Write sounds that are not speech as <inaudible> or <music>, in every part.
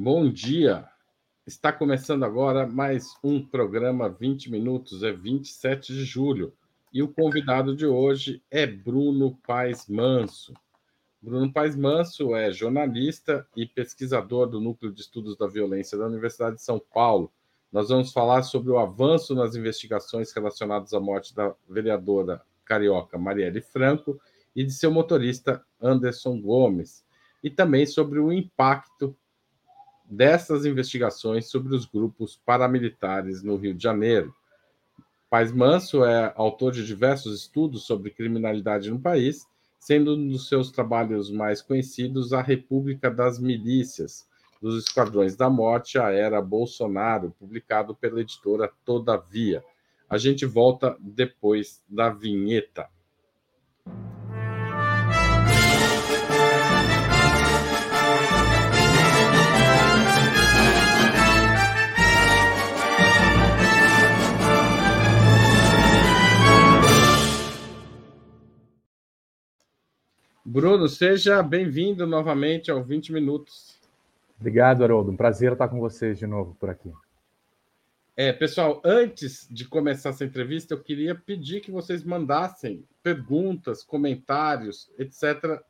Bom dia. Está começando agora mais um programa 20 minutos, é 27 de julho. E o convidado de hoje é Bruno Paes Manso. Bruno Paes Manso é jornalista e pesquisador do Núcleo de Estudos da Violência da Universidade de São Paulo. Nós vamos falar sobre o avanço nas investigações relacionadas à morte da vereadora carioca Marielle Franco e de seu motorista Anderson Gomes, e também sobre o impacto dessas investigações sobre os grupos paramilitares no Rio de Janeiro. Paz Manso é autor de diversos estudos sobre criminalidade no país, sendo um dos seus trabalhos mais conhecidos a República das Milícias, dos Esquadrões da Morte, a Era Bolsonaro, publicado pela editora Todavia. A gente volta depois da vinheta. Bruno, seja bem-vindo novamente ao 20 Minutos. Obrigado, Haroldo. Um prazer estar com vocês de novo por aqui. É, pessoal, antes de começar essa entrevista, eu queria pedir que vocês mandassem perguntas, comentários, etc.,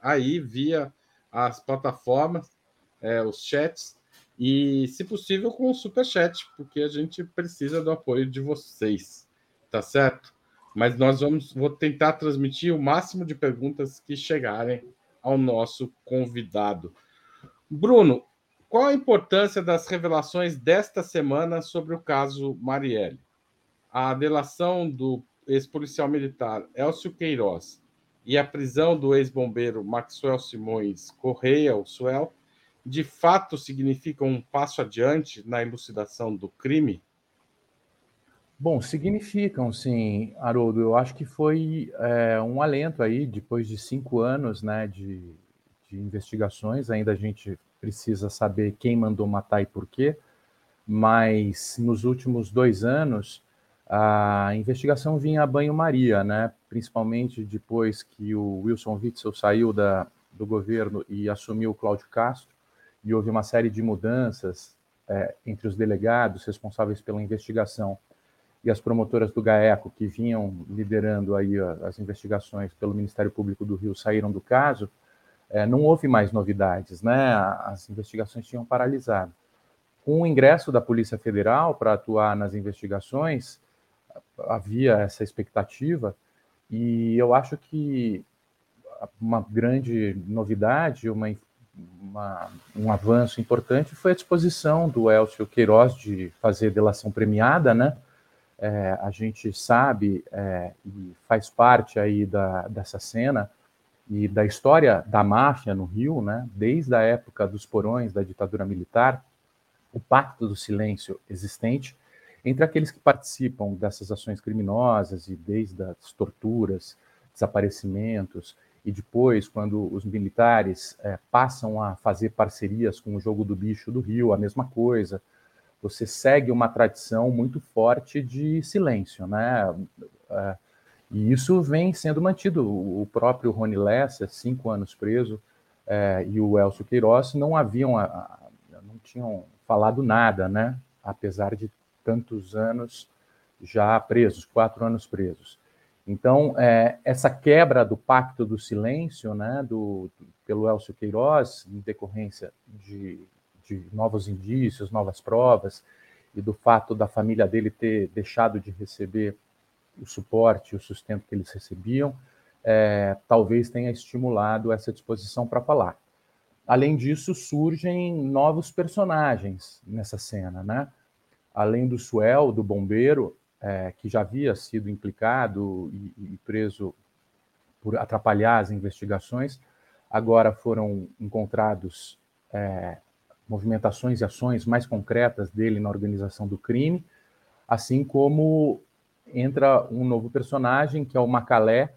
aí via as plataformas, é, os chats, e, se possível, com o super chat, porque a gente precisa do apoio de vocês, tá certo? Mas nós vamos vou tentar transmitir o máximo de perguntas que chegarem ao nosso convidado. Bruno, qual a importância das revelações desta semana sobre o caso Marielle? A delação do ex-policial militar Elcio Queiroz e a prisão do ex-bombeiro Maxwell Simões Correia, o Suel, de fato significam um passo adiante na elucidação do crime? Bom, significam, sim, Haroldo. Eu acho que foi é, um alento aí, depois de cinco anos né, de, de, investigações. Ainda a gente precisa saber quem mandou matar e por quê, mas nos últimos dois anos a investigação vinha a banho-maria, né? principalmente depois que o Wilson Witzel saiu da, do governo e assumiu o Cláudio Castro, e houve uma série de mudanças é, entre os delegados responsáveis pela investigação e as promotoras do GAECO, que vinham liderando aí as investigações pelo Ministério Público do Rio, saíram do caso, é, não houve mais novidades, né? As investigações tinham paralisado. Com o ingresso da Polícia Federal para atuar nas investigações, havia essa expectativa, e eu acho que uma grande novidade, uma, uma, um avanço importante foi a disposição do Elcio Queiroz de fazer delação premiada, né? É, a gente sabe é, e faz parte aí da, dessa cena e da história da máfia no Rio, né, desde a época dos porões da ditadura militar, o pacto do silêncio existente entre aqueles que participam dessas ações criminosas e desde as torturas, desaparecimentos e depois quando os militares é, passam a fazer parcerias com o jogo do bicho do Rio, a mesma coisa, você segue uma tradição muito forte de silêncio, né? É, e isso vem sendo mantido. O próprio Rony Lessa, cinco anos preso, é, e o Elcio Queiroz não haviam, não tinham falado nada, né? Apesar de tantos anos já presos, quatro anos presos. Então, é, essa quebra do pacto do silêncio, né, do, pelo Elcio Queiroz, em decorrência de de novos indícios, novas provas, e do fato da família dele ter deixado de receber o suporte, o sustento que eles recebiam, é, talvez tenha estimulado essa disposição para falar. Além disso, surgem novos personagens nessa cena, né? Além do Suel, do bombeiro, é, que já havia sido implicado e, e preso por atrapalhar as investigações, agora foram encontrados é, movimentações e ações mais concretas dele na organização do crime, assim como entra um novo personagem, que é o Macalé,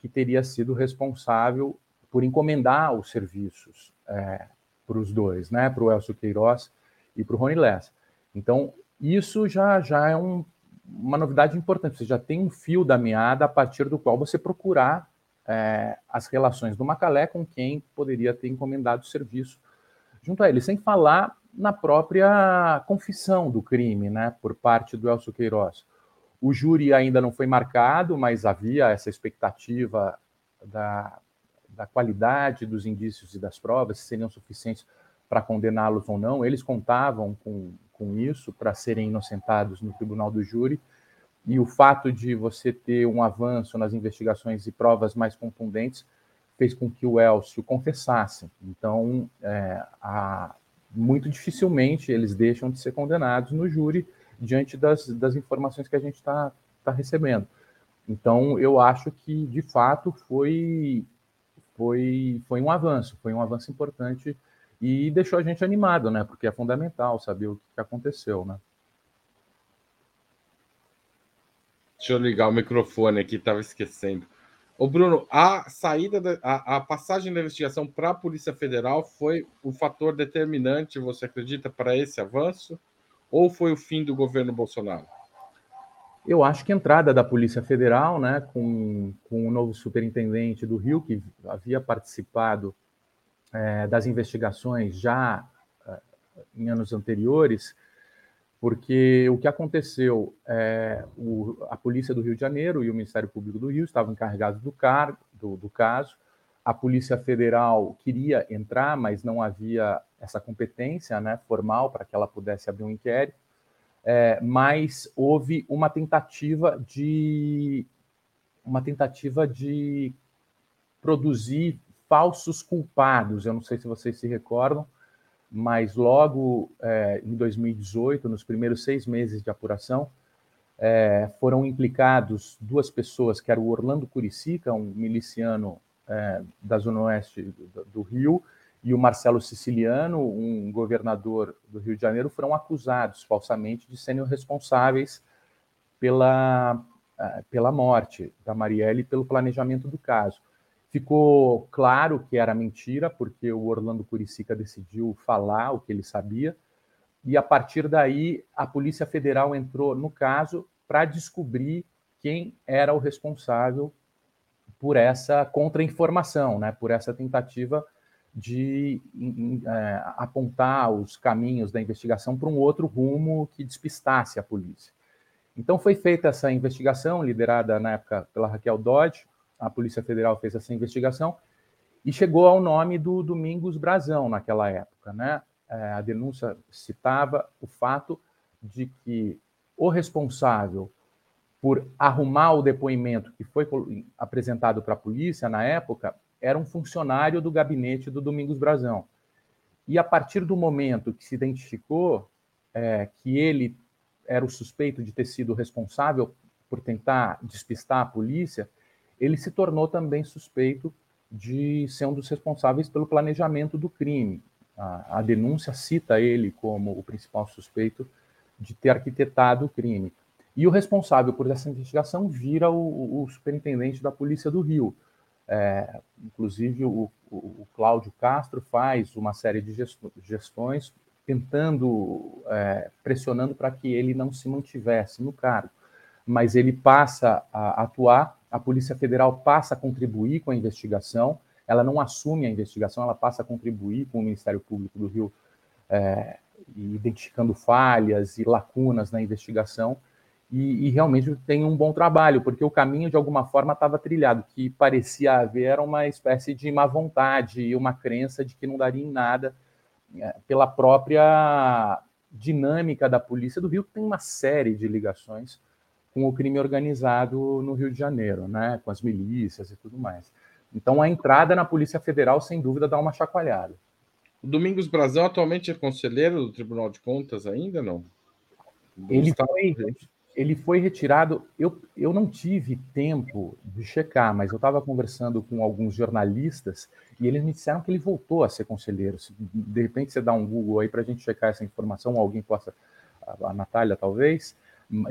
que teria sido responsável por encomendar os serviços é, para os dois, né, para o Elcio Queiroz e para o Rony Lessa. Então, isso já, já é um, uma novidade importante, você já tem um fio da meada a partir do qual você procurar é, as relações do Macalé com quem poderia ter encomendado o serviço junto a ele, sem falar na própria confissão do crime, né, por parte do Elcio Queiroz. O júri ainda não foi marcado, mas havia essa expectativa da, da qualidade dos indícios e das provas, se seriam suficientes para condená-los ou não. Eles contavam com, com isso para serem inocentados no tribunal do júri. E o fato de você ter um avanço nas investigações e provas mais contundentes fez com que o Elcio confessasse. Então, é, a, muito dificilmente eles deixam de ser condenados no júri diante das, das informações que a gente está tá recebendo. Então, eu acho que, de fato, foi, foi, foi um avanço, foi um avanço importante e deixou a gente animado, né? Porque é fundamental saber o que aconteceu, né? Deixa eu ligar o microfone aqui, estava esquecendo. Ô Bruno, a saída, da, a, a passagem da investigação para a Polícia Federal foi o fator determinante, você acredita, para esse avanço? Ou foi o fim do governo Bolsonaro? Eu acho que a entrada da Polícia Federal, né, com, com o novo superintendente do Rio, que havia participado é, das investigações já é, em anos anteriores, porque o que aconteceu é o, a Polícia do Rio de Janeiro e o Ministério Público do Rio estavam encarregados do, car, do, do caso, a Polícia Federal queria entrar, mas não havia essa competência né, formal para que ela pudesse abrir um inquérito, é, mas houve uma tentativa de uma tentativa de produzir falsos culpados. Eu não sei se vocês se recordam, mas logo é, em 2018, nos primeiros seis meses de apuração, é, foram implicados duas pessoas, que era o Orlando Curicica, um miliciano é, da Zona Oeste do, do, Rio, e o Marcelo Siciliano, um governador do Rio de Janeiro, foram acusados falsamente de serem responsáveis pela, é, pela morte da Marielle e pelo planejamento do caso. Ficou claro que era mentira, porque o Orlando Curicica decidiu falar o que ele sabia, e a partir daí a Polícia Federal entrou no caso para descobrir quem era o responsável por essa contra-informação, né, por essa tentativa de é, apontar os caminhos da investigação para um outro rumo que despistasse a polícia. Então foi feita essa investigação, liderada na época pela Raquel Dodge, a Polícia Federal fez essa investigação e chegou ao nome do Domingos Brazão naquela época. Né? É, a denúncia citava o fato de que o responsável por arrumar o depoimento que foi apresentado para a polícia na época era um funcionário do gabinete do Domingos Brazão. E a partir do momento que se identificou é, que ele era o suspeito de ter sido responsável por tentar despistar a polícia, ele se tornou também suspeito de ser um dos responsáveis pelo planejamento do crime. A, a denúncia cita ele como o principal suspeito de ter arquitetado o crime. E o responsável por essa investigação vira o, o superintendente da Polícia do Rio. É, inclusive, o, o, o, Cláudio Castro faz uma série de gestões tentando, é, pressionando para que ele não se mantivesse no cargo. Mas ele passa a atuar a Polícia Federal passa a contribuir com a investigação, ela não assume a investigação, ela passa a contribuir com o Ministério Público do Rio, é, identificando falhas e lacunas na investigação, e, e, realmente tem um bom trabalho, porque o caminho de alguma forma estava trilhado, que parecia haver uma espécie de má vontade e uma crença de que não daria em nada é, pela própria dinâmica da Polícia do Rio, que tem uma série de ligações com o crime organizado no Rio de Janeiro, né, com as milícias e tudo mais. Então, a entrada na Polícia Federal, sem dúvida, dá uma chacoalhada. O Domingos Brazão atualmente é conselheiro do Tribunal de Contas ainda, não? Ele foi, ele foi retirado. Eu, eu não tive tempo de checar, mas eu estava conversando com alguns jornalistas e eles me disseram que ele voltou a ser conselheiro. Se, de repente você dá um Google aí para a gente checar essa informação, alguém possa, a, a Natália talvez,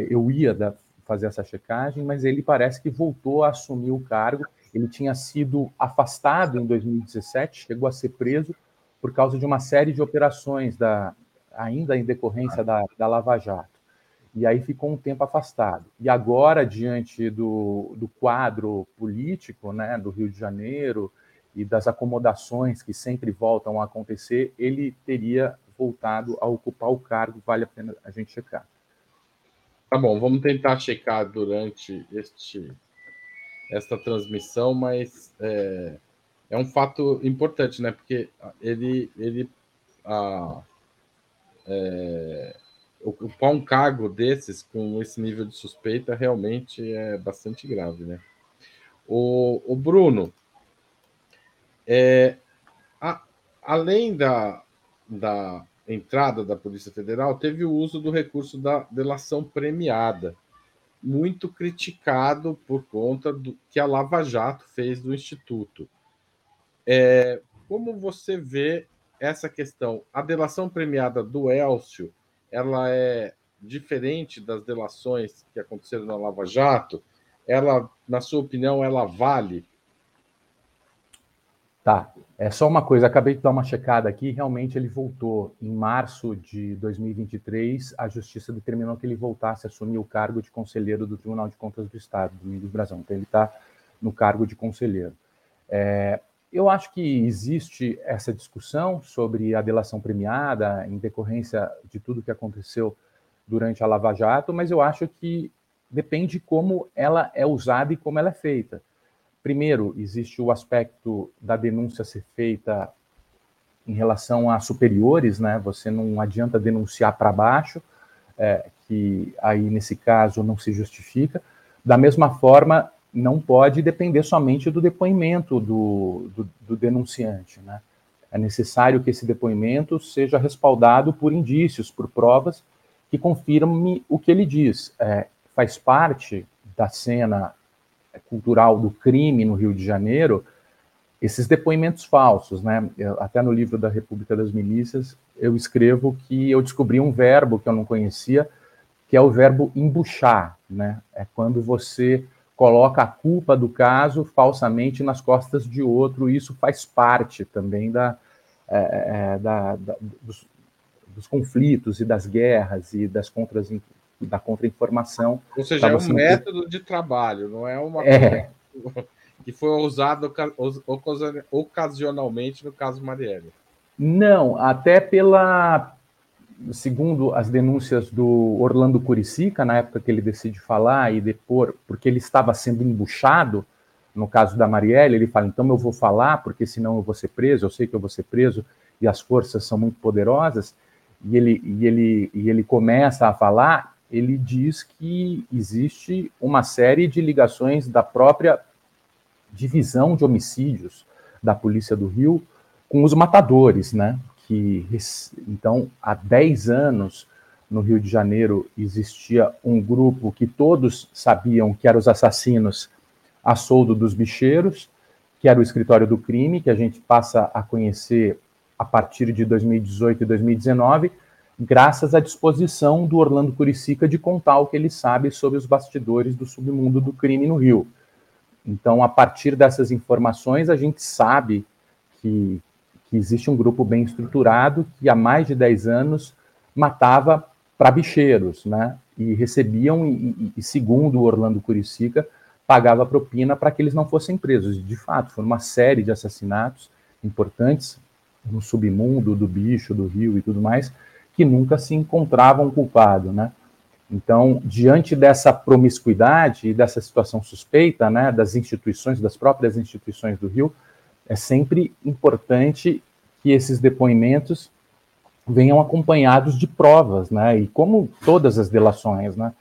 eu ia da, fazer essa checagem, mas ele parece que voltou a assumir o cargo. Ele tinha sido afastado em 2017, chegou a ser preso por causa de uma série de operações, da, ainda em decorrência da, da Lava Jato. E aí ficou um tempo afastado. E agora, diante do, do quadro político né, do Rio de Janeiro e das acomodações que sempre voltam a acontecer, ele teria voltado a ocupar o cargo. Vale a pena a gente checar. Tá bom, vamos tentar checar durante este esta transmissão, mas é, é um fato importante, né? Porque ele ele a, é, ocupar um cargo desses com esse nível de suspeita realmente é bastante grave, né? O, o Bruno, é, a, além da, da entrada da Polícia Federal, teve o uso do recurso da delação premiada, muito criticado por conta do que a Lava Jato fez do Instituto. É, como você vê essa questão? A delação premiada do Elcio, ela é diferente das delações que aconteceram na Lava Jato? Ela, na sua opinião, ela vale Tá. É só uma coisa, acabei de dar uma checada aqui, realmente ele voltou em março de 2023, a justiça determinou que ele voltasse a assumir o cargo de conselheiro do Tribunal de Contas do Estado, do Domingos Brazão. Então ele está no cargo de conselheiro. É, eu acho que existe essa discussão sobre a delação premiada em decorrência de tudo que aconteceu durante a Lava Jato, mas eu acho que depende como ela é usada e como ela é feita. Primeiro, existe o aspecto da denúncia ser feita em relação a superiores, né? Você não adianta denunciar para baixo, é, que aí nesse caso não se justifica. Da mesma forma, não pode depender somente do depoimento do, do, do denunciante, né? É necessário que esse depoimento seja respaldado por indícios, por provas que confirme o que ele diz. É, faz parte da cena cultural do crime no Rio de Janeiro, esses depoimentos falsos, né? Até no livro da República das Milícias, eu escrevo que eu descobri um verbo que eu não conhecia, que é o verbo embuchar, né? É quando você coloca a culpa do caso falsamente nas costas de outro, e isso faz parte também da, é, é, da, da dos, dos, conflitos e das guerras e das contras da contra-informação. Ou seja, é um método de trabalho, não é uma é. <laughs> que foi usado ocasionalmente no caso Marielle. Não, até pela segundo as denúncias do Orlando Curicica, na época que ele decide falar e depor, porque ele estava sendo embuchado, no caso da Marielle, ele fala, então eu vou falar, porque senão eu vou ser preso, eu sei que eu vou ser preso, e as forças são muito poderosas, e ele, e ele, e ele começa a falar, ele diz que existe uma série de ligações da própria divisão de homicídios da Polícia do Rio com os matadores, né? Que então há 10 anos no Rio de Janeiro existia um grupo que todos sabiam que eram os assassinos a soldo dos bicheiros, que era o escritório do crime, que a gente passa a conhecer a partir de 2018 e 2019, graças à disposição do Orlando Curicica de contar o que ele sabe sobre os bastidores do submundo do crime no Rio. Então, a partir dessas informações, a gente sabe que, que existe um grupo bem estruturado que há mais de 10 anos matava para bicheiros, né? E recebiam, e, e, segundo o Orlando Curicica, pagava propina para que eles não fossem presos. De fato, foi uma série de assassinatos importantes no submundo do bicho, do rio e tudo mais, que nunca se encontravam culpado, né? Então, diante dessa promiscuidade e dessa situação suspeita, né, das instituições, das próprias instituições do Rio, é sempre importante que esses depoimentos venham acompanhados de provas, né? E como todas as delações, né?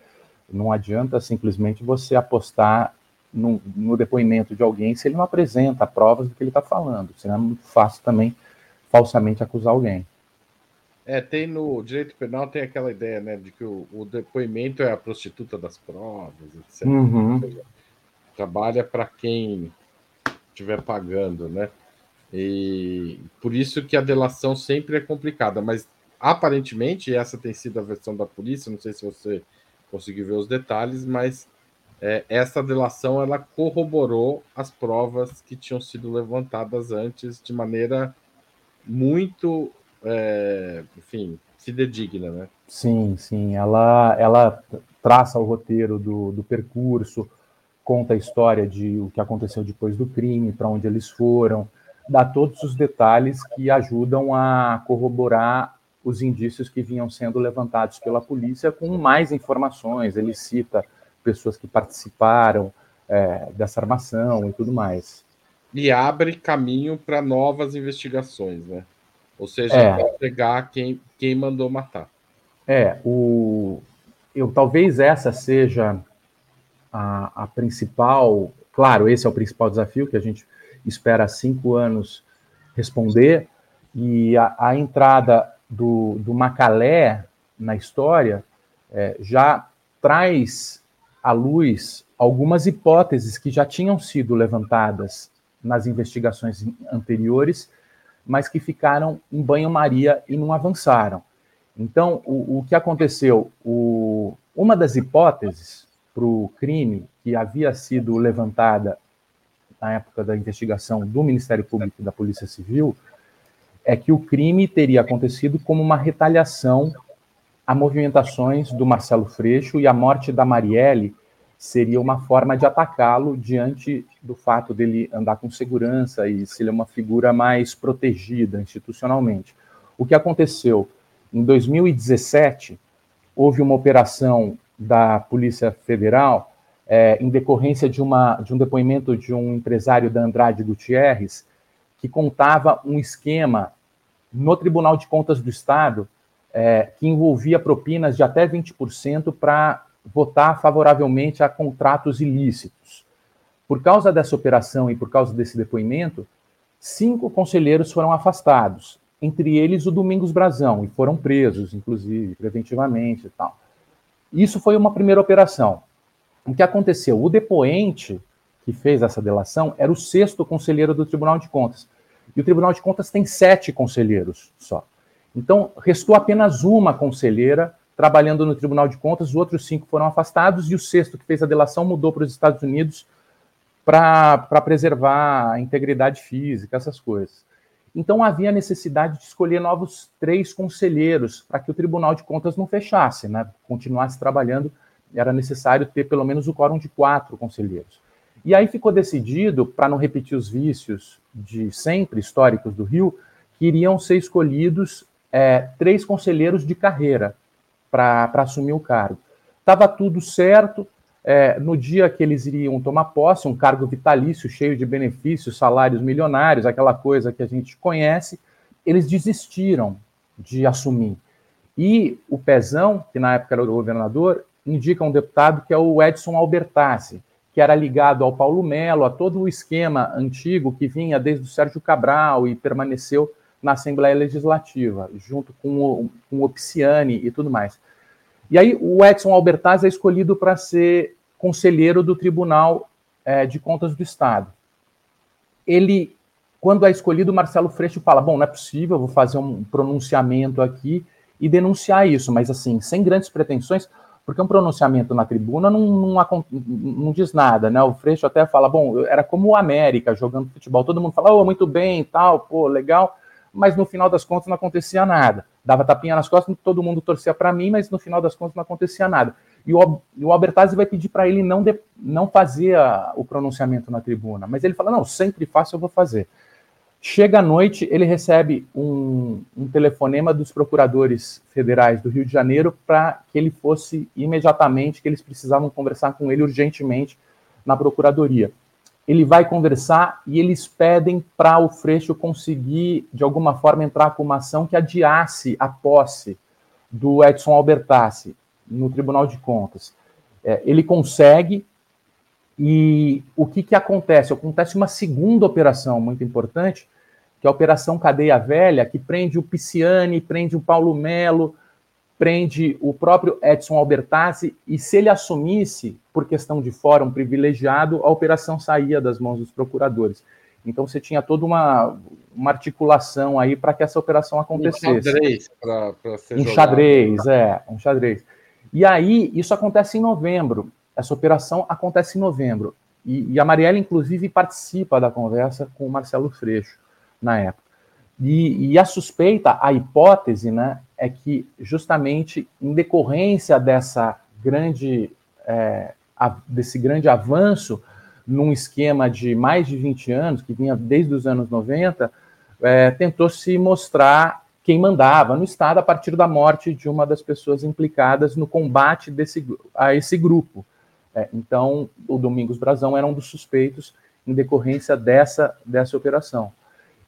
Não adianta simplesmente você apostar no, no depoimento de alguém se ele não apresenta provas do que ele está falando. Senão é muito fácil também falsamente acusar alguém. É, tem no direito penal tem aquela ideia, né, de que o, o depoimento é a prostituta das provas, etc. Uhum. Trabalha para quem estiver pagando, né? E por isso que a delação sempre é complicada, mas aparentemente essa tem sido a versão da polícia. Não sei se você conseguiu ver os detalhes, mas é, essa delação ela corroborou as provas que tinham sido levantadas antes de maneira muito é, enfim, fidedigna, né? Sim, sim. Ela, ela traça o roteiro do, do percurso, conta a história de o que aconteceu depois do crime, para onde eles foram, dá todos os detalhes que ajudam a corroborar os indícios que vinham sendo levantados pela polícia com mais informações. Ele cita pessoas que participaram é, dessa armação e tudo mais. E abre caminho para novas investigações, né? Ou seja, é. pegar quem, quem mandou matar. É, o, eu talvez essa seja a, a principal. Claro, esse é o principal desafio que a gente espera há cinco anos responder. E a, a entrada do, do Macalé na história é, já traz à luz algumas hipóteses que já tinham sido levantadas nas investigações anteriores, mas que ficaram em banho-maria e não avançaram. Então, o, o que aconteceu? O, uma das hipóteses para o crime que havia sido levantada na época da investigação do Ministério Público e da Polícia Civil é que o crime teria acontecido como uma retaliação a movimentações do Marcelo Freixo e a morte da Marielle seria uma forma de atacá-lo diante do fato dele andar com segurança e ser uma figura mais protegida institucionalmente. O que aconteceu? Em 2017, houve uma operação da Polícia Federal é, em decorrência de, uma, de um depoimento de um empresário da Andrade Gutierrez, que contava um esquema no Tribunal de Contas do Estado é, que envolvia propinas de até 20% para votar favoravelmente a contratos ilícitos. Por causa dessa operação e por causa desse depoimento, cinco conselheiros foram afastados, entre eles o Domingos Brazão, e foram presos, inclusive, preventivamente e tal. Isso foi uma primeira operação. O que aconteceu? O depoente que fez essa delação era o sexto conselheiro do Tribunal de Contas. E o Tribunal de Contas tem sete conselheiros só. Então, restou apenas uma conselheira trabalhando no Tribunal de Contas, os outros cinco foram afastados e o sexto, que fez a delação, mudou para os Estados Unidos para preservar a integridade física, essas coisas. Então havia necessidade de escolher novos três conselheiros para que o Tribunal de Contas não fechasse, né? continuasse trabalhando, era necessário ter pelo menos o quórum de quatro conselheiros. E aí ficou decidido, para não repetir os vícios de sempre históricos do Rio, que iriam ser escolhidos é, três conselheiros de carreira para assumir o cargo. Estava tudo certo. É, no dia que eles iriam tomar posse, um cargo vitalício, cheio de benefícios, salários milionários, aquela coisa que a gente conhece, eles desistiram de assumir. E o Pezão, que na época era o governador, indica um deputado que é o Edson Albertassi, que era ligado ao Paulo Melo, a todo o esquema antigo que vinha desde o Sérgio Cabral e permaneceu na Assembleia Legislativa, junto com o, com o e tudo mais. E aí o Edson Albertaz é escolhido para ser conselheiro do Tribunal é, de Contas do Estado. Ele, quando é escolhido, Marcelo Freixo fala: bom, não é possível, vou fazer um pronunciamento aqui e denunciar isso, mas assim, sem grandes pretensões, porque um pronunciamento na tribuna não, não, não, diz nada, né? O Freixo até fala, bom, era como o América jogando futebol, todo mundo fala, oh, muito bem e tal, pô, legal, mas no final das contas não acontecia nada. Dava tapinha nas costas, todo mundo torcia para mim, mas no final das contas não acontecia nada. E o, o Albertazzi vai pedir para ele não, de, não fazer a, o pronunciamento na tribuna, mas ele fala: não, sempre faço, eu vou fazer. Chega à noite, ele recebe um, um telefonema dos procuradores federais do Rio de Janeiro para que ele fosse imediatamente, que eles precisavam conversar com ele urgentemente na procuradoria ele vai conversar e eles pedem para o Freixo conseguir, de alguma forma, entrar com uma ação que adiasse a posse do Edson Albertassi no Tribunal de Contas. É, ele consegue, e o que, que acontece? Acontece uma segunda operação muito importante, que é a Operação Cadeia Velha, que prende o Pisciani, prende o Paulo Melo, prende o próprio Edson Albertazzi, e se ele assumisse, por questão de fórum privilegiado, a operação saía das mãos dos procuradores. Então você tinha toda uma, uma articulação aí para que essa operação acontecesse. Um xadrez, ser um xadrez, é, um xadrez. E aí, isso acontece em novembro. Essa operação acontece em novembro. E, e a Marielle, inclusive, participa da conversa com o Marcelo Freixo, na época. E, e, a suspeita, a hipótese, né, é que justamente em decorrência dessa grande, é, desse grande avanço num esquema de mais de 20 anos, que vinha desde os anos 90, é, tentou se mostrar quem mandava no Estado a partir da morte de uma das pessoas implicadas no combate desse, a esse grupo. É, então, o Domingos Brazão era um dos suspeitos em decorrência dessa, dessa operação.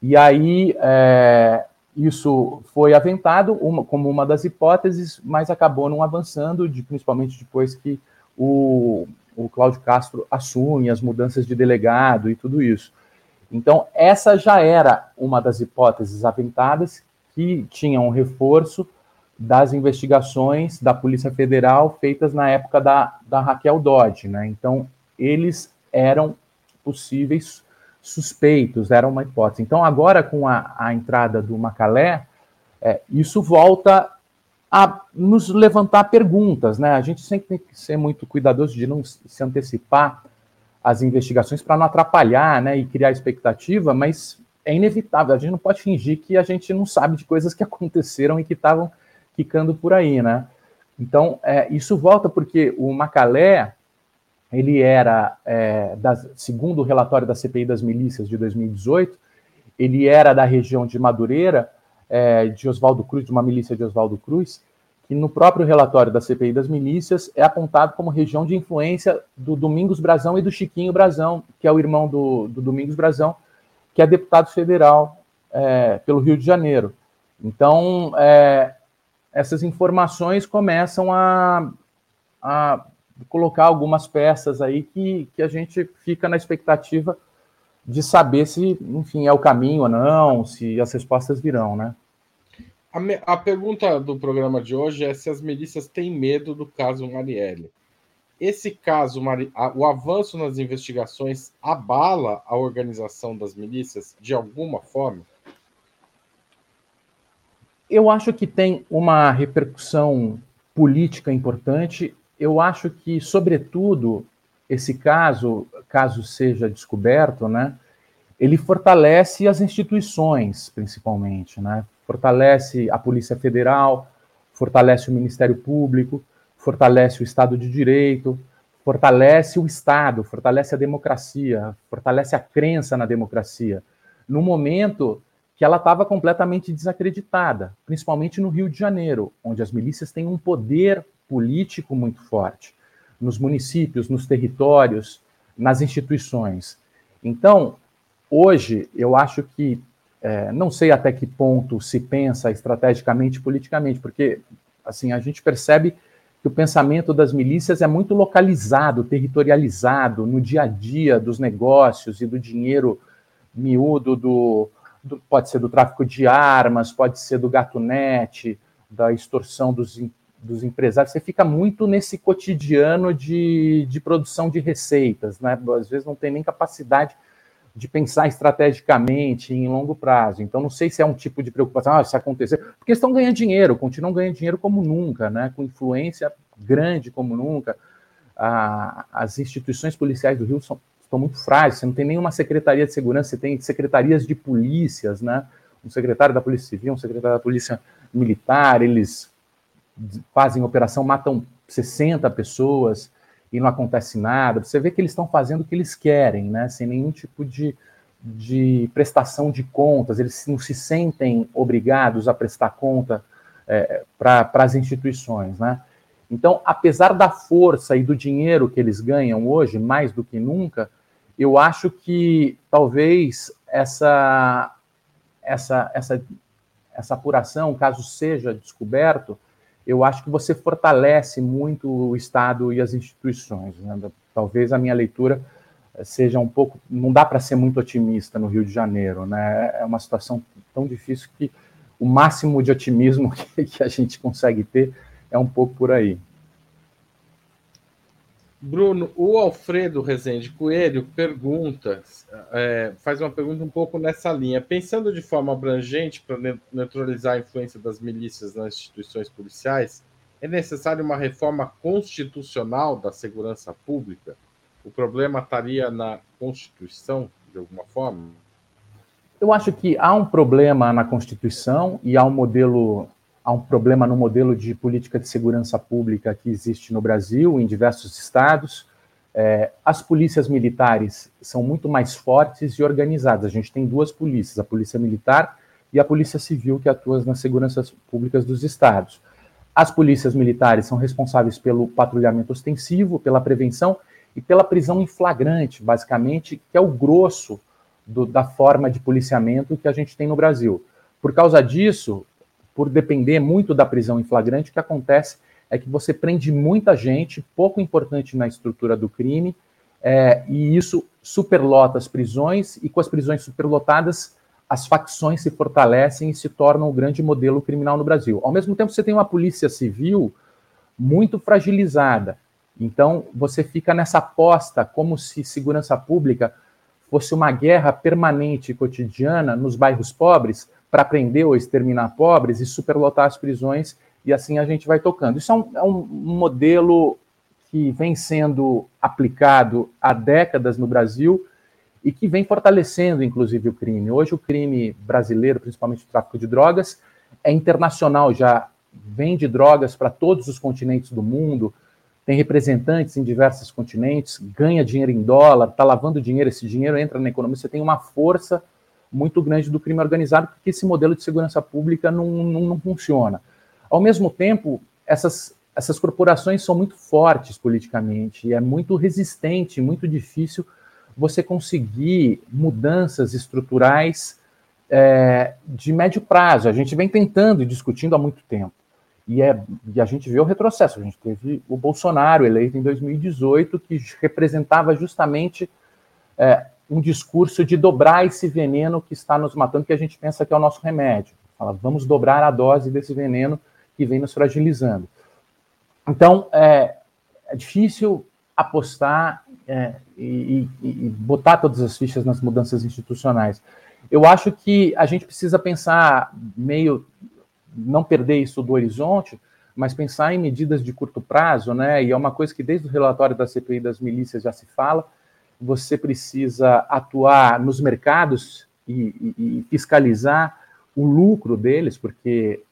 E aí, é, isso foi aventado uma, como uma das hipóteses, mas acabou não avançando, de, principalmente depois que o, o Cláudio Castro assume as mudanças de delegado e tudo isso. Então, essa já era uma das hipóteses aventadas que tinha um reforço das investigações da Polícia Federal feitas na época da, da Raquel Dodge, né? Então, eles eram possíveis suspeitos, era uma hipótese. Então, agora, com a, a entrada do Macalé, é, isso volta a nos levantar perguntas, né? A gente sempre tem que ser muito cuidadoso de não se antecipar as investigações para não atrapalhar, né, e criar expectativa, mas é inevitável, a gente não pode fingir que a gente não sabe de coisas que aconteceram e que estavam ficando por aí, né? Então, é, isso volta porque o Macalé, ele era, é, segundo o relatório da CPI das Milícias de 2018, ele era da região de Madureira, é, de Oswaldo Cruz, de uma milícia de Oswaldo Cruz, que no próprio relatório da CPI das Milícias é apontado como região de influência do Domingos Brazão e do Chiquinho Brazão, que é o irmão do, do Domingos Brazão, que é deputado federal é, pelo Rio de Janeiro. Então, é, essas informações começam a, a, colocar algumas peças aí que, que a gente fica na expectativa de saber se, enfim, é o caminho ou não, se as respostas virão, né? A, me, a pergunta do programa de hoje é se as milícias têm medo do caso Marielle. Esse caso, o avanço nas investigações abala a organização das milícias de alguma forma? Eu acho que tem uma repercussão política importante. Eu acho que, sobretudo, esse caso, caso seja descoberto, né, ele fortalece as instituições, principalmente, né? Fortalece a Polícia Federal, fortalece o Ministério Público, fortalece o Estado de Direito, fortalece o Estado, fortalece a democracia, fortalece a crença na democracia, no momento que ela estava completamente desacreditada, principalmente no Rio de Janeiro, onde as milícias têm um poder político muito forte, nos municípios, nos territórios, nas instituições. Então, hoje, eu acho que, é, não sei até que ponto se pensa estrategicamente politicamente, porque, assim, a gente percebe que o pensamento das milícias é muito localizado, territorializado no dia a dia dos negócios e do dinheiro miúdo do, do pode ser do tráfico de armas, pode ser do gato net, da extorsão dos, dos empresários. Você fica muito nesse cotidiano de, de produção de receitas, né? Às vezes não tem nem capacidade de pensar estrategicamente em longo prazo. Então, não sei se é um tipo de preocupação, ah, se acontecer, porque estão ganhando dinheiro, continuam ganhando dinheiro como nunca, né? com influência grande como nunca. Ah, as instituições policiais do Rio são, estão muito frágeis, você não tem nenhuma secretaria de segurança, você tem secretarias de polícias, né? um secretário da Polícia Civil, um secretário da Polícia Militar, eles fazem operação, matam 60 pessoas, e não acontece nada. Você vê que eles estão fazendo o que eles querem, né? Sem nenhum tipo de, de prestação de contas, eles não se sentem obrigados a prestar conta é, para as instituições, né? Então, apesar da força e do dinheiro que eles ganham hoje, mais do que nunca, eu acho que talvez essa, essa, essa, essa apuração, caso seja descoberto, eu acho que você fortalece muito o Estado e as instituições. Né? Talvez a minha leitura seja um pouco. Não dá para ser muito otimista no Rio de Janeiro, né? É uma situação tão difícil que o máximo de otimismo que, <laughs> que a gente consegue ter é um pouco por aí. Bruno, o Alfredo Rezende Coelho pergunta, é, faz uma pergunta um pouco nessa linha. Pensando de forma abrangente para neutralizar a influência das milícias nas instituições policiais, é necessária uma reforma constitucional da segurança pública? O problema estaria na Constituição, de alguma forma? Eu acho que há um problema na Constituição e há um modelo há um problema no modelo de política de segurança pública que existe no Brasil, em diversos estados, É, as polícias militares são muito mais fortes e organizadas. A gente tem duas polícias, a polícia militar e a polícia civil, que atua nas seguranças públicas dos estados. As polícias militares são responsáveis pelo patrulhamento ostensivo, pela prevenção e pela prisão em flagrante, basicamente, que é o grosso do, da forma de policiamento que a gente tem no Brasil. Por causa disso, por depender muito da prisão em flagrante, o que acontece é que você prende muita gente, pouco importante na estrutura do crime, é, e isso superlota as prisões, e com as prisões superlotadas, as facções se fortalecem e se tornam o grande modelo criminal no Brasil. Ao mesmo tempo, você tem uma polícia civil muito fragilizada. Então, você fica nessa aposta como se segurança pública fosse uma guerra permanente e cotidiana nos bairros pobres para prender ou exterminar pobres e superlotar as prisões, e assim a gente vai tocando. Isso é um, é um modelo que vem sendo aplicado há décadas no Brasil e que vem fortalecendo, inclusive, o crime. Hoje, o crime brasileiro, principalmente o tráfico de drogas, é internacional, já vende drogas para todos os continentes do mundo, tem representantes em diversos continentes, ganha dinheiro em dólar, está lavando dinheiro, esse dinheiro entra na economia, você tem uma força muito grande do crime organizado, porque esse modelo de segurança pública não, não, não funciona. Ao mesmo tempo, essas, essas corporações são muito fortes politicamente, e é muito resistente, muito difícil você conseguir mudanças estruturais é, de médio prazo. A gente vem tentando e discutindo há muito tempo. E, é, e a gente vê o retrocesso. A gente teve o Bolsonaro eleito em 2018, que representava justamente é, um discurso de dobrar esse veneno que está nos matando, que a gente pensa que é o nosso remédio. Fala, vamos dobrar a dose desse veneno que vem nos fragilizando. Então, é, é difícil apostar é, e, e, botar todas as fichas nas mudanças institucionais. Eu acho que a gente precisa pensar meio, não perder isso do horizonte, mas pensar em medidas de curto prazo, né? E é uma coisa que desde o relatório da CPI das milícias já se fala. Você precisa atuar nos mercados e, e fiscalizar o lucro deles, porque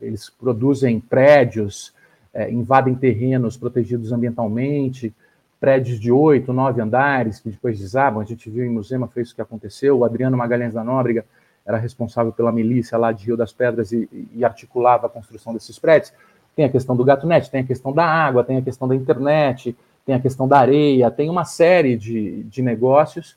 eles produzem prédios, é, invadem terrenos protegidos ambientalmente, prédios de oito, nove andares que depois desabam. A gente viu em Musema, foi isso que aconteceu. O Adriano Magalhães da Nóbrega era responsável pela milícia lá de Rio das Pedras e, e articulava a construção desses prédios. Tem a questão do gato net, tem a questão da água, tem a questão da internet, tem a questão da areia, tem uma série de, de negócios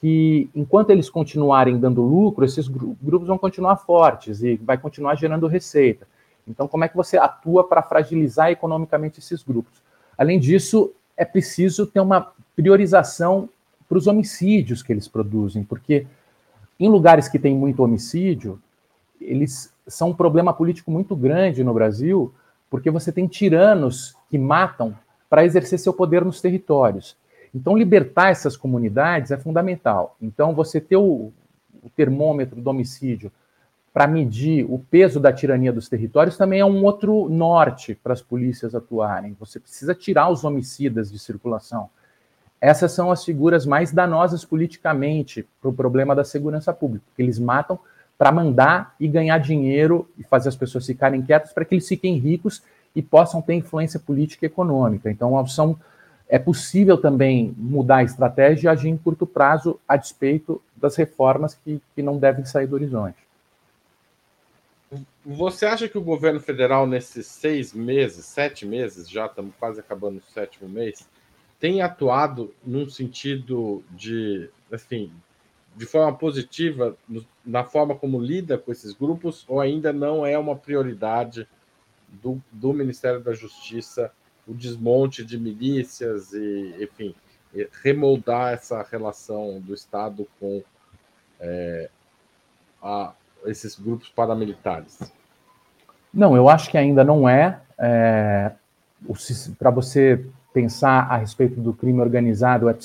que, enquanto eles continuarem dando lucro, esses grupos vão continuar fortes e vai continuar gerando receita. Então, como é que você atua para fragilizar economicamente esses grupos? Além disso, é preciso ter uma priorização para os homicídios que eles produzem, porque em lugares que tem muito homicídio, eles são um problema político muito grande no Brasil, porque você tem tiranos que matam para exercer seu poder nos territórios. Então, libertar essas comunidades é fundamental. Então, você ter o, o termômetro do homicídio para medir o peso da tirania dos territórios também é um outro norte para as polícias atuarem. Você precisa tirar os homicidas de circulação. Essas são as figuras mais danosas politicamente para o problema da segurança pública, eles matam para mandar e ganhar dinheiro e fazer as pessoas ficarem quietas para que eles fiquem ricos e possam ter influência política e econômica. Então, são, é possível também mudar a estratégia e agir em curto prazo a despeito das reformas que, que não devem sair do horizonte. Você acha que o governo federal, nesses seis meses, sete meses, já estamos quase acabando o sétimo mês, tem atuado num sentido de, assim, de forma positiva na forma como lida com esses grupos, ou ainda não é uma prioridade do, do Ministério da Justiça o desmonte de milícias e, enfim, remoldar essa relação do Estado com é, a, esses grupos paramilitares? Não, eu acho que ainda não é. é Para você pensar a respeito do crime organizado, é,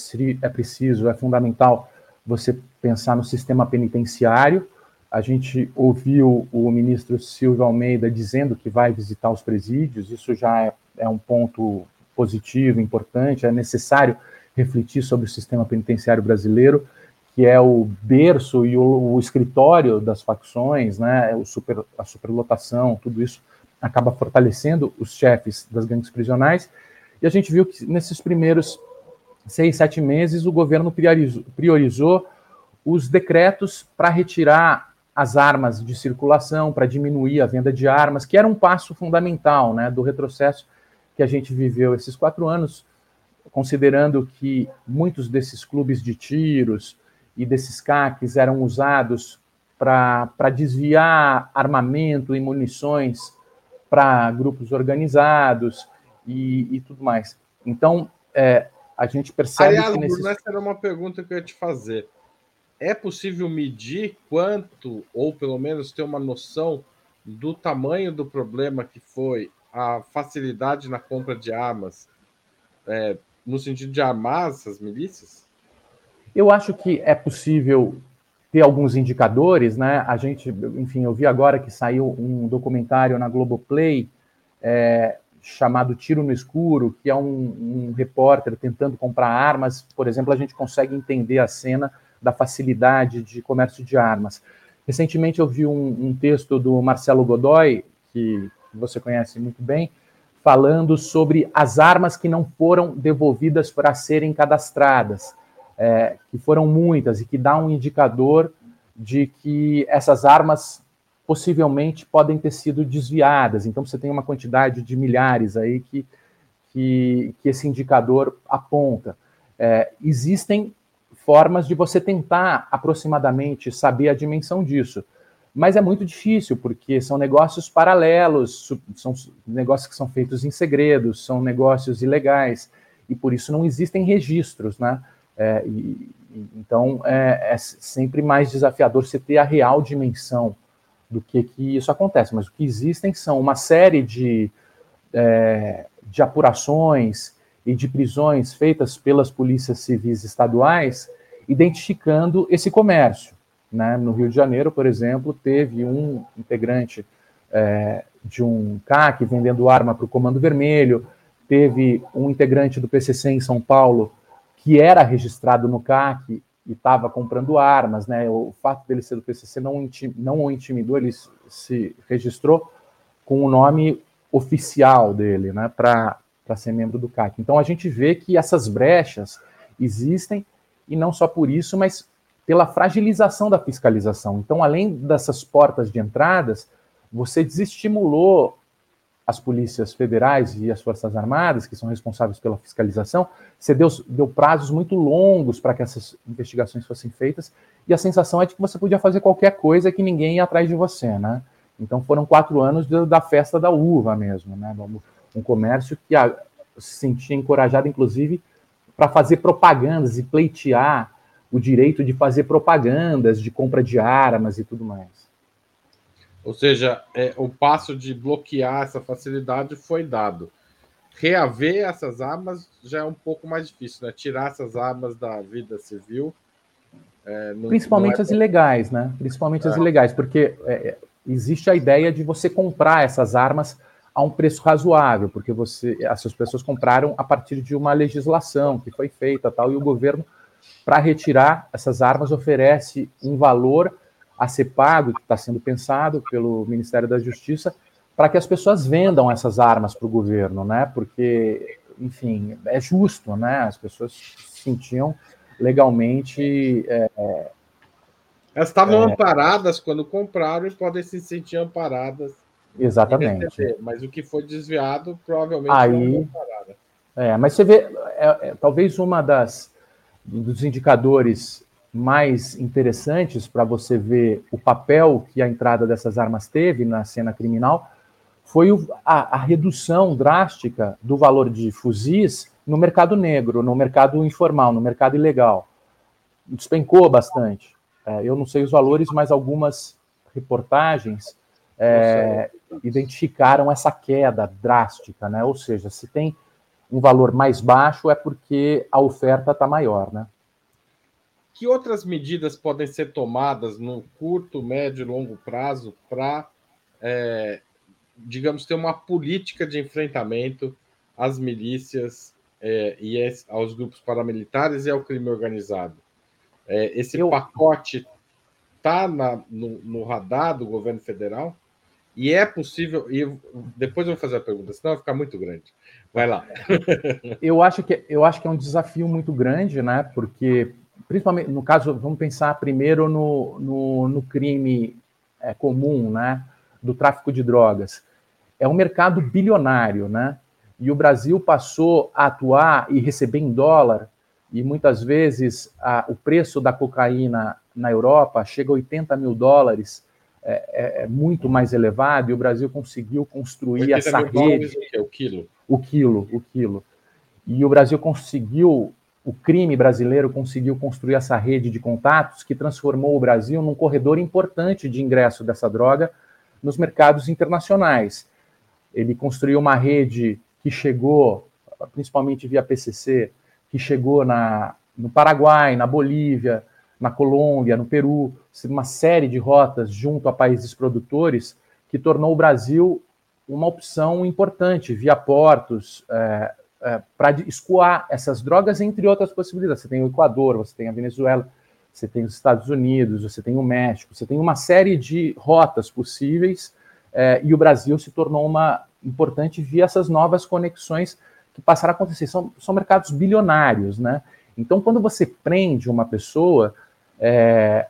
é preciso, é fundamental você pensar no sistema penitenciário. A gente ouviu o ministro Silvio Almeida dizendo que vai visitar os presídios, isso já é, é um ponto positivo, importante, é necessário refletir sobre o sistema penitenciário brasileiro que é o berço e o, o escritório das facções, né, o super, a superlotação, tudo isso acaba fortalecendo os chefes das gangues prisionais. E a gente viu que nesses primeiros seis, sete meses, o governo priorizou, priorizou os decretos para retirar as armas de circulação, para diminuir a venda de armas, que era um passo fundamental né, do retrocesso que a gente viveu esses quatro anos, considerando que muitos desses clubes de tiros e desses CACs eram usados para desviar armamento e munições para grupos organizados e, e, tudo mais. Então, é, a gente percebe Aliás, que nesses... essa era uma pergunta que eu ia te fazer. É possível medir quanto, ou pelo menos ter uma noção do tamanho do problema que foi a facilidade na compra de armas, é, no sentido de armar essas milícias? Eu acho que é possível ter alguns indicadores, né? A gente, enfim, eu vi agora que saiu um documentário na Globoplay é, chamado Tiro no Escuro, que é um, um, repórter tentando comprar armas. Por exemplo, a gente consegue entender a cena da facilidade de comércio de armas. Recentemente eu vi um, um texto do Marcelo Godoy, que você conhece muito bem, falando sobre as armas que não foram devolvidas para serem cadastradas, é, que foram muitas e que dá um indicador de que essas armas possivelmente podem ter sido desviadas. Então você tem uma quantidade de milhares aí que, que, que esse indicador aponta. É, existem formas de você tentar aproximadamente saber a dimensão disso mas é muito difícil, porque são negócios paralelos, são negócios que são feitos em segredo, são negócios ilegais, e por isso não existem registros, né? É, e, então é, é, sempre mais desafiador você ter a real dimensão do que, que isso acontece, mas o que existem são uma série de, é, de apurações e de prisões feitas pelas polícias civis estaduais, identificando esse comércio. Né? No Rio de Janeiro, por exemplo, teve um integrante é, de um CAC vendendo arma para o Comando Vermelho, teve um integrante do PCC em São Paulo que era registrado no CAC e estava comprando armas, né? O fato dele ser do PCC não, intim, não o intimidou, ele se registrou com o nome oficial dele, né? Para ser membro do CAC. Então a gente vê que essas brechas existem e não só por isso, mas pela fragilização da fiscalização. Então, além dessas portas de entradas, você desestimulou as polícias federais e as Forças Armadas, que são responsáveis pela fiscalização, você deu, deu prazos muito longos para que essas investigações fossem feitas, e a sensação é de que você podia fazer qualquer coisa que ninguém ia atrás de você, né? Então foram quatro anos de, da festa da uva mesmo, né? Um comércio que a, se sentia encorajado, inclusive, para fazer propagandas e pleitear o direito de fazer propagandas de compra de armas e tudo mais. Ou seja, é, o passo de bloquear essa facilidade foi dado. Reaver essas armas já é um pouco mais difícil, né? Tirar essas armas da vida civil. É, não, Principalmente não é... as ilegais, né? Principalmente as é. ilegais, porque é, é, existe a ideia de você comprar essas armas a um preço razoável, porque você, essas pessoas compraram a partir de uma legislação que foi feita tal, e o governo para retirar essas armas oferece um valor a ser pago, que está sendo pensado pelo Ministério da Justiça, para que as pessoas vendam essas armas para o governo, né? Porque, enfim, é justo, né? As pessoas se sentiam legalmente. É, Elas estavam é, amparadas quando compraram e podem se sentir amparadas. Exatamente. mas o que foi desviado provavelmente Aí, É, mas você vê, é, é, talvez uma das dos indicadores mais interessantes para você ver o papel que a entrada dessas armas teve na cena criminal foi o, a, a, redução drástica do valor de fuzis no mercado negro, no mercado informal, no mercado ilegal. Despencou bastante. É, eu não sei os valores, mas algumas reportagens é, identificaram essa queda drástica, né? Ou seja, se tem um valor mais baixo é porque a oferta está maior, né? Que outras medidas podem ser tomadas no curto, médio e longo prazo para, é, digamos, ter uma política de enfrentamento às milícias é, e aos grupos paramilitares e ao crime organizado? É, esse Eu... pacote está no, no radar do governo federal? E é possível, e depois eu vou fazer a pergunta, senão vai ficar muito grande. Vai lá. <laughs> eu acho que eu acho que é um desafio muito grande, né? Porque principalmente no caso, vamos pensar primeiro no, no, no crime é, comum, né? Do tráfico de drogas. É um mercado bilionário, né? E o Brasil passou a atuar e receber em dólar, e muitas vezes a, o preço da cocaína na Europa chega a 80 mil dólares é, é, é, muito mais elevado e o Brasil conseguiu construir essa rede. É o quilo. O quilo, o quilo. E o Brasil conseguiu, o crime brasileiro conseguiu construir essa rede de contatos que transformou o Brasil num corredor importante de ingresso dessa droga nos mercados internacionais. Ele construiu uma rede que chegou, principalmente via PCC, que chegou na, no Paraguai, na Bolívia, na Colômbia, no Peru, uma série de rotas junto a países produtores que tornou o Brasil uma opção importante via portos é, é, para escoar essas drogas, entre outras possibilidades. Você tem o Equador, você tem a Venezuela, você tem os Estados Unidos, você tem o México, você tem uma série de rotas possíveis é, e o Brasil se tornou uma importante via essas novas conexões que passaram a acontecer. São, são mercados bilionários, né? Então, quando você prende uma pessoa, é,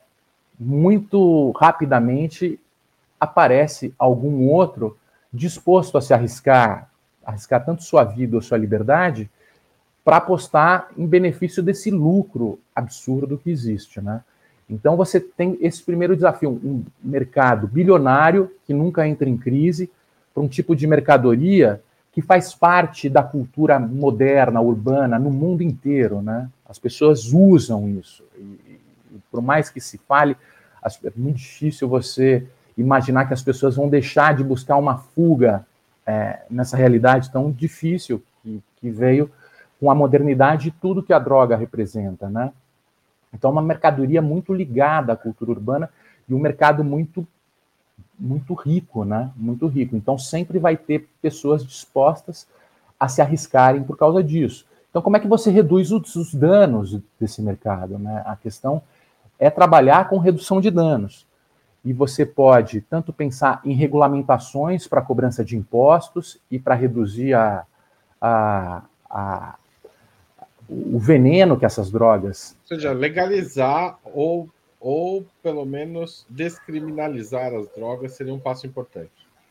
muito rapidamente aparece algum outro disposto a se arriscar, arriscar tanto sua vida ou sua liberdade, para apostar em benefício desse lucro absurdo que existe, né? Então você tem esse primeiro desafio, um mercado bilionário que nunca entra em crise, para um tipo de mercadoria que faz parte da cultura moderna, urbana, no mundo inteiro, né? As pessoas usam isso. E, por mais que se fale, é muito difícil você imaginar que as pessoas vão deixar de buscar uma fuga é, nessa realidade tão difícil que, que, veio com a modernidade e tudo que a droga representa, né? Então, é uma mercadoria muito ligada à cultura urbana e um mercado muito muito rico, né? Muito rico. Então, sempre vai ter pessoas dispostas a se arriscarem por causa disso. Então, como é que você reduz os, os danos desse mercado, né? A questão é trabalhar com redução de danos. E você pode tanto pensar em regulamentações para cobrança de impostos e para reduzir a, a, a, o veneno que essas drogas. Ou seja, legalizar ou, ou pelo menos descriminalizar as drogas seria um passo importante.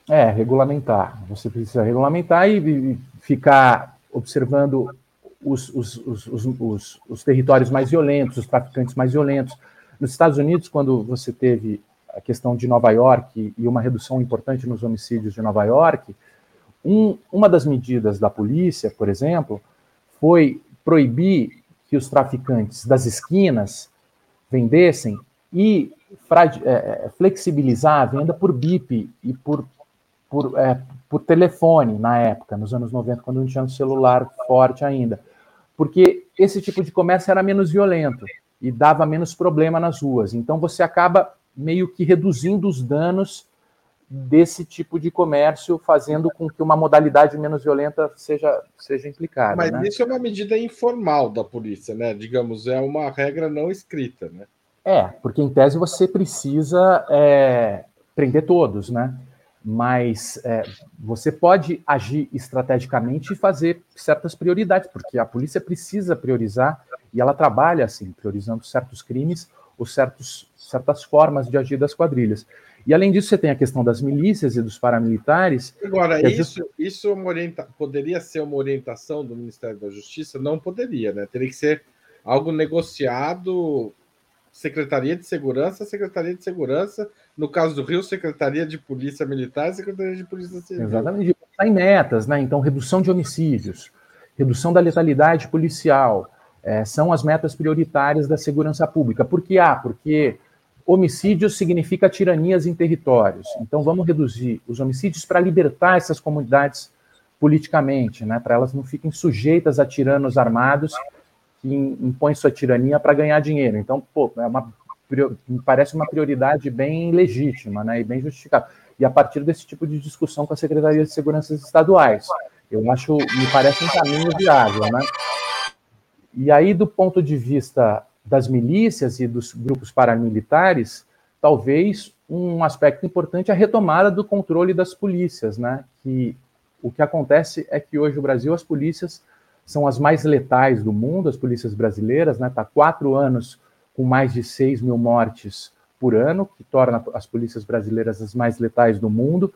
É, regulamentar. Você precisa regulamentar e, e ficar observando os, os, os, os, territórios mais violentos, os traficantes mais violentos, nos Estados Unidos, quando você teve a questão de Nova York e uma redução importante nos homicídios de Nova York, um, uma das medidas da polícia, por exemplo, foi proibir que os traficantes das esquinas vendessem e é, é, flexibilizar a venda por BIP e por, por, é, por telefone na época, nos anos 90, quando não tinha um celular forte ainda. Porque esse tipo de comércio era menos violento e dava menos problema nas ruas. Então você acaba meio que reduzindo os danos desse tipo de comércio, fazendo com que uma modalidade menos violenta seja, seja implicada. Mas né? isso é uma medida informal da polícia, né? Digamos, é uma regra não escrita, né? É, porque em tese você precisa é, prender todos, né? Mas é, você pode agir estrategicamente e fazer certas prioridades, porque a polícia precisa priorizar e ela trabalha assim, priorizando certos crimes ou certos, certas formas de agir das quadrilhas. E além disso, você tem a questão das milícias e dos paramilitares. Agora, isso, isso é orienta... poderia ser uma orientação do Ministério da Justiça? Não poderia, né? Teria que ser algo negociado Secretaria de Segurança, Secretaria de Segurança, no caso do Rio, Secretaria de Polícia Militar e Secretaria de Polícia Civil. Exatamente. Está em metas, né? Então, redução de homicídios, redução da letalidade policial, é, são as metas prioritárias da segurança pública. Por que há? Porque homicídio significa tiranias em territórios. Então vamos reduzir os homicídios para libertar essas comunidades politicamente, né, para elas não fiquem sujeitas a tiranos armados que impõem sua tirania para ganhar dinheiro. Então, pô, é uma, me parece uma prioridade bem legítima né, e bem justificada. E a partir desse tipo de discussão com a Secretaria de Segurança estaduais, eu acho, me parece um caminho viável, né? E aí, do ponto de vista das milícias e dos grupos paramilitares, talvez um aspecto importante é a retomada do controle das polícias, né? Que o que acontece é que hoje no Brasil as polícias são as mais letais do mundo, as polícias brasileiras, né? Está quatro anos com mais de 6 mil mortes por ano, que torna as polícias brasileiras as mais letais do mundo.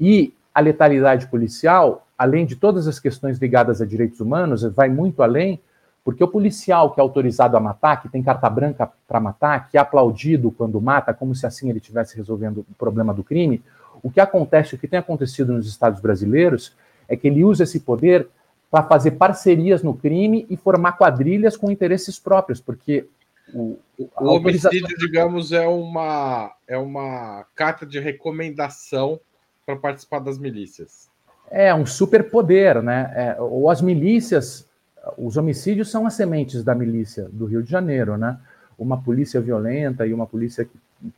E a letalidade policial, além de todas as questões ligadas a direitos humanos, vai muito além, porque o policial que é autorizado a matar, que tem carta branca para matar, que é aplaudido quando mata, como se assim ele estivesse resolvendo o problema do crime, o que acontece, o que tem acontecido nos estados brasileiros, é que ele usa esse poder para fazer parcerias no crime e formar quadrilhas com interesses próprios, porque o, o homicídio, digamos, é uma, é uma carta de recomendação para participar das milícias. É um superpoder, né? É, ou as milícias, os homicídios são as sementes da milícia do Rio de Janeiro, né? Uma polícia violenta e uma polícia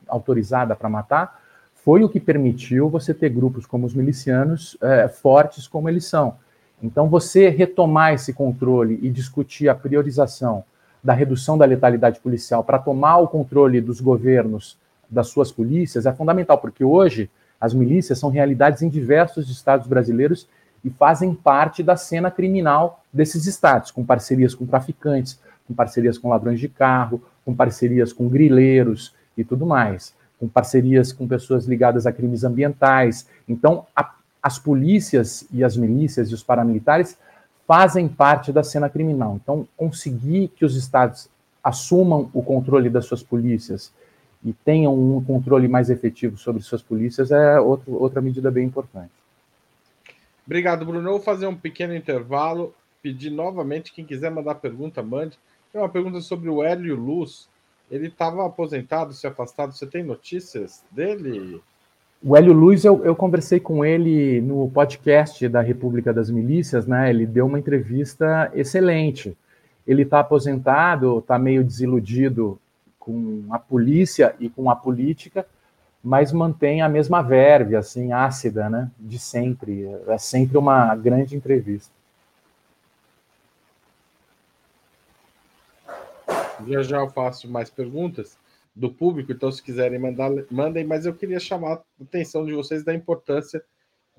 autorizada para matar foi o que permitiu você ter grupos como os milicianos é, fortes como eles são. Então, você retomar esse controle e discutir a priorização da redução da letalidade policial para tomar o controle dos governos das suas polícias é fundamental, porque hoje as milícias são realidades em diversos estados brasileiros e fazem parte da cena criminal desses estados, com parcerias com traficantes, com parcerias com ladrões de carro, com parcerias com grileiros e tudo mais, com parcerias com pessoas ligadas a crimes ambientais. Então, a, as polícias e as milícias e os paramilitares fazem parte da cena criminal. Então, conseguir que os estados assumam o controle das suas polícias e tenham um controle mais efetivo sobre suas polícias é outro, outra medida bem importante. Obrigado, Bruno. Eu vou fazer um pequeno intervalo, pedir novamente, quem quiser mandar pergunta, mande. Tem uma pergunta sobre o Hélio Luz. Ele estava aposentado, se afastado. Você tem notícias dele? O Hélio Luiz, eu, eu, conversei com ele no podcast da República das Milícias, né? Ele deu uma entrevista excelente. Ele está aposentado, está meio desiludido com a polícia e com a política, mas mantém a mesma verve, assim, ácida, né? De sempre. É sempre uma grande entrevista. Já já eu faço mais perguntas do público, então se quiserem mandar, mandem, mas eu queria chamar a atenção de vocês da importância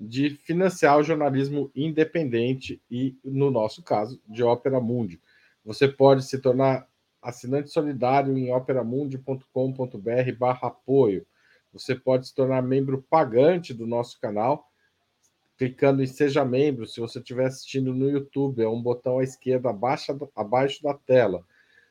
de financiar o jornalismo independente e, no nosso caso, de Opera Mundi. Você pode se tornar assinante solidário em operamundi.com.br barra apoio. Você pode se tornar membro pagante do nosso canal, clicando em Seja Membro, se você estiver assistindo no YouTube, é um botão à esquerda abaixo, abaixo da tela.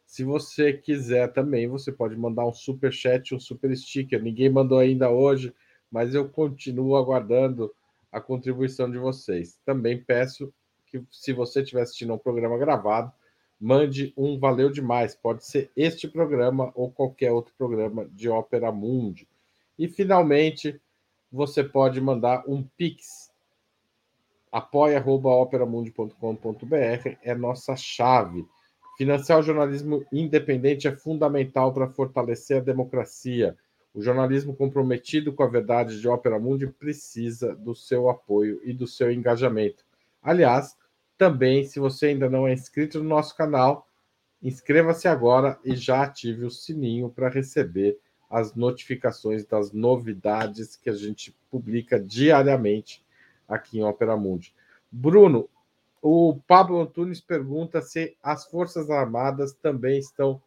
Se você quiser também, você pode mandar um super chat, um super sticker. Ninguém mandou ainda hoje, mas eu continuo aguardando a contribuição de vocês. Também peço que, se você estiver assistindo um programa gravado, mande um valeu demais. Pode ser este programa ou qualquer outro programa de Ópera Mundi. E finalmente, você pode mandar um pix apoia.operamundi.com.br é nossa chave Financiar o jornalismo independente é fundamental para fortalecer a democracia. O jornalismo comprometido com a verdade de Ópera Mundi precisa do seu apoio e do seu engajamento. Aliás, também, se você ainda não é inscrito no nosso canal, inscreva-se agora e já ative o sininho para receber as notificações das novidades que a gente publica diariamente aqui em Ópera Mundi. Bruno, o Pablo Antunes pergunta se as Forças Armadas também estão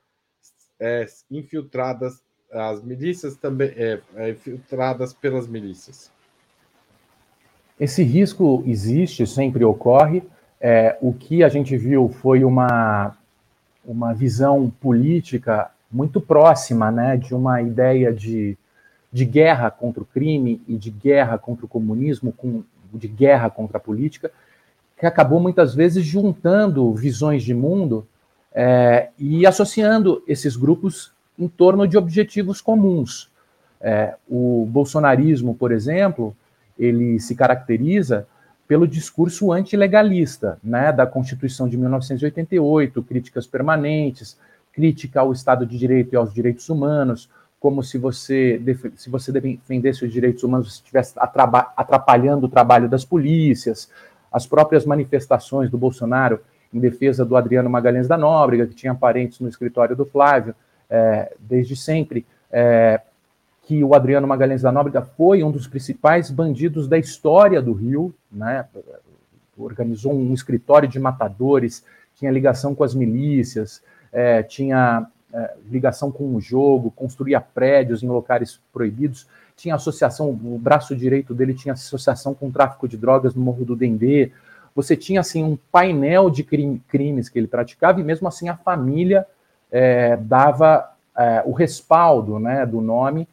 é, infiltradas, as milícias também é, é, infiltradas pelas milícias. Esse risco existe, sempre ocorre. É, o que a gente viu foi uma, uma visão política muito próxima né, de uma ideia de, de guerra contra o crime e de guerra contra o comunismo, com, de guerra contra a política que acabou muitas vezes juntando visões de mundo é, e associando esses grupos em torno de objetivos comuns. É, o bolsonarismo, por exemplo, ele se caracteriza pelo discurso antilegalista, né, da Constituição de 1988, críticas permanentes, crítica ao Estado de Direito e aos direitos humanos, como se você, se você defendesse os direitos humanos, estivesse atrapalhando o trabalho das polícias, as próprias manifestações do Bolsonaro em defesa do Adriano Magalhães da Nóbrega, que tinha parentes no escritório do Flávio é, desde sempre, é, que o Adriano Magalhães da Nóbrega foi um dos principais bandidos da história do Rio, né? organizou um escritório de matadores, tinha ligação com as milícias, é, tinha é, ligação com o jogo, construía prédios em locais proibidos, tinha associação, o braço direito dele tinha associação com o tráfico de drogas no Morro do Dendê. Você tinha assim um painel de crimes que ele praticava e mesmo assim a família é, dava é, o respaldo né, do nome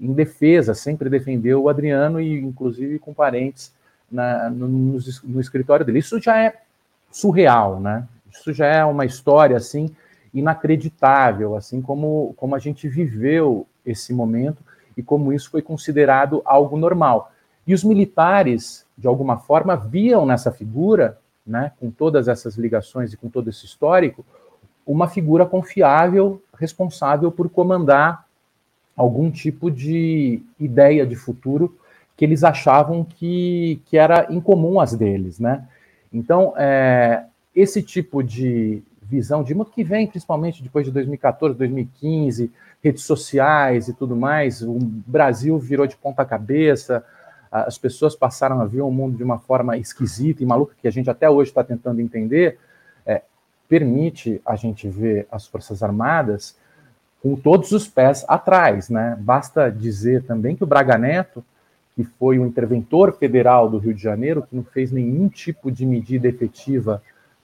em defesa, sempre defendeu o Adriano e inclusive com parentes na, no, no, no escritório dele. Isso já é surreal, né? Isso já é uma história assim inacreditável, assim como, como a gente viveu esse momento e como isso foi considerado algo normal. E os militares, de alguma forma, viam nessa figura, né, com todas essas ligações e com todo esse histórico, uma figura confiável, responsável por comandar algum tipo de ideia de futuro que eles achavam que, que era incomum às deles, né? Então, é, esse tipo de visão de que vem principalmente depois de 2014, 2015, redes sociais e tudo mais, o Brasil virou de ponta cabeça, as pessoas passaram a ver o mundo de uma forma esquisita e maluca que a gente até hoje está tentando entender, é, permite a gente ver as Forças Armadas com todos os pés atrás, né? Basta dizer também que o Braga Neto, que foi o interventor federal do Rio de Janeiro, que não fez nenhum tipo de medida efetiva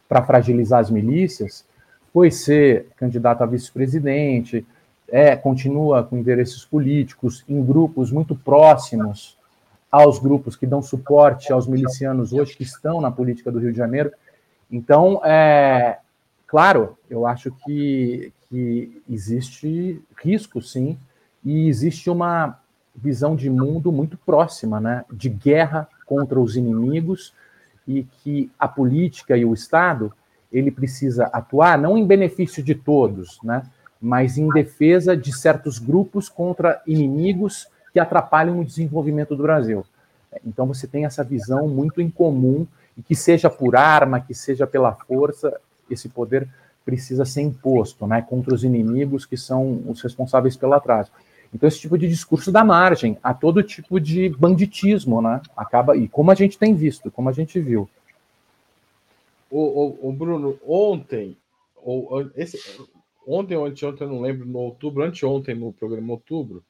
para fragilizar as milícias, foi ser candidato a vice-presidente, é, continua com interesses políticos em grupos muito próximos aos grupos que dão suporte aos milicianos hoje que estão na política do Rio de Janeiro. Então, é, claro, eu acho que, que existe risco, sim, e existe uma visão de mundo muito próxima, né, de guerra contra os inimigos e que a política e o Estado ele precisa atuar não em benefício de todos, né, mas em defesa de certos grupos contra inimigos que atrapalham o desenvolvimento do Brasil. Então você tem essa visão muito incomum e que seja por arma, que seja pela força, esse poder precisa ser imposto, né, contra os inimigos que são os responsáveis pelo atraso. Então, esse tipo de discurso dá margem a todo tipo de banditismo, né? Acaba, e como a gente tem visto, como a gente viu. O, o, o Bruno, ontem, ou esse, ontem ou anteontem, eu não lembro, no outubro, anteontem, no programa Outubro,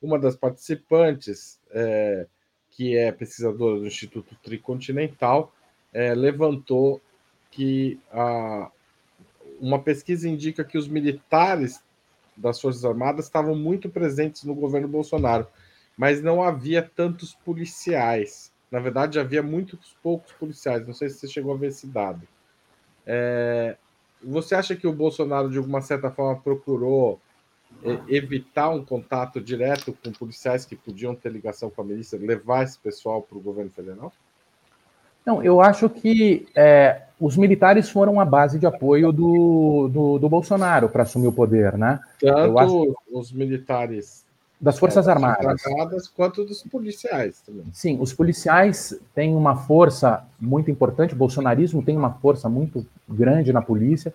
uma das participantes, é, que é pesquisadora do Instituto Tricontinental, é, levantou que a, uma pesquisa indica que os militares das Forças Armadas estavam muito presentes no governo Bolsonaro, mas não havia tantos policiais. Na verdade, havia muitos poucos policiais. Não sei se você chegou a ver esse dado. É, você acha que o Bolsonaro, de alguma certa forma, procurou é, evitar um contato direto com policiais que podiam ter ligação com a milícia, levar esse pessoal para o governo federal? Não, eu acho que é, os militares foram a base de apoio do, do, do Bolsonaro para assumir o poder, né? Tanto acho... os militares das Forças é, Armadas. Armadas quanto dos policiais também. Sim, os policiais têm uma força muito importante, o bolsonarismo tem uma força muito grande na polícia,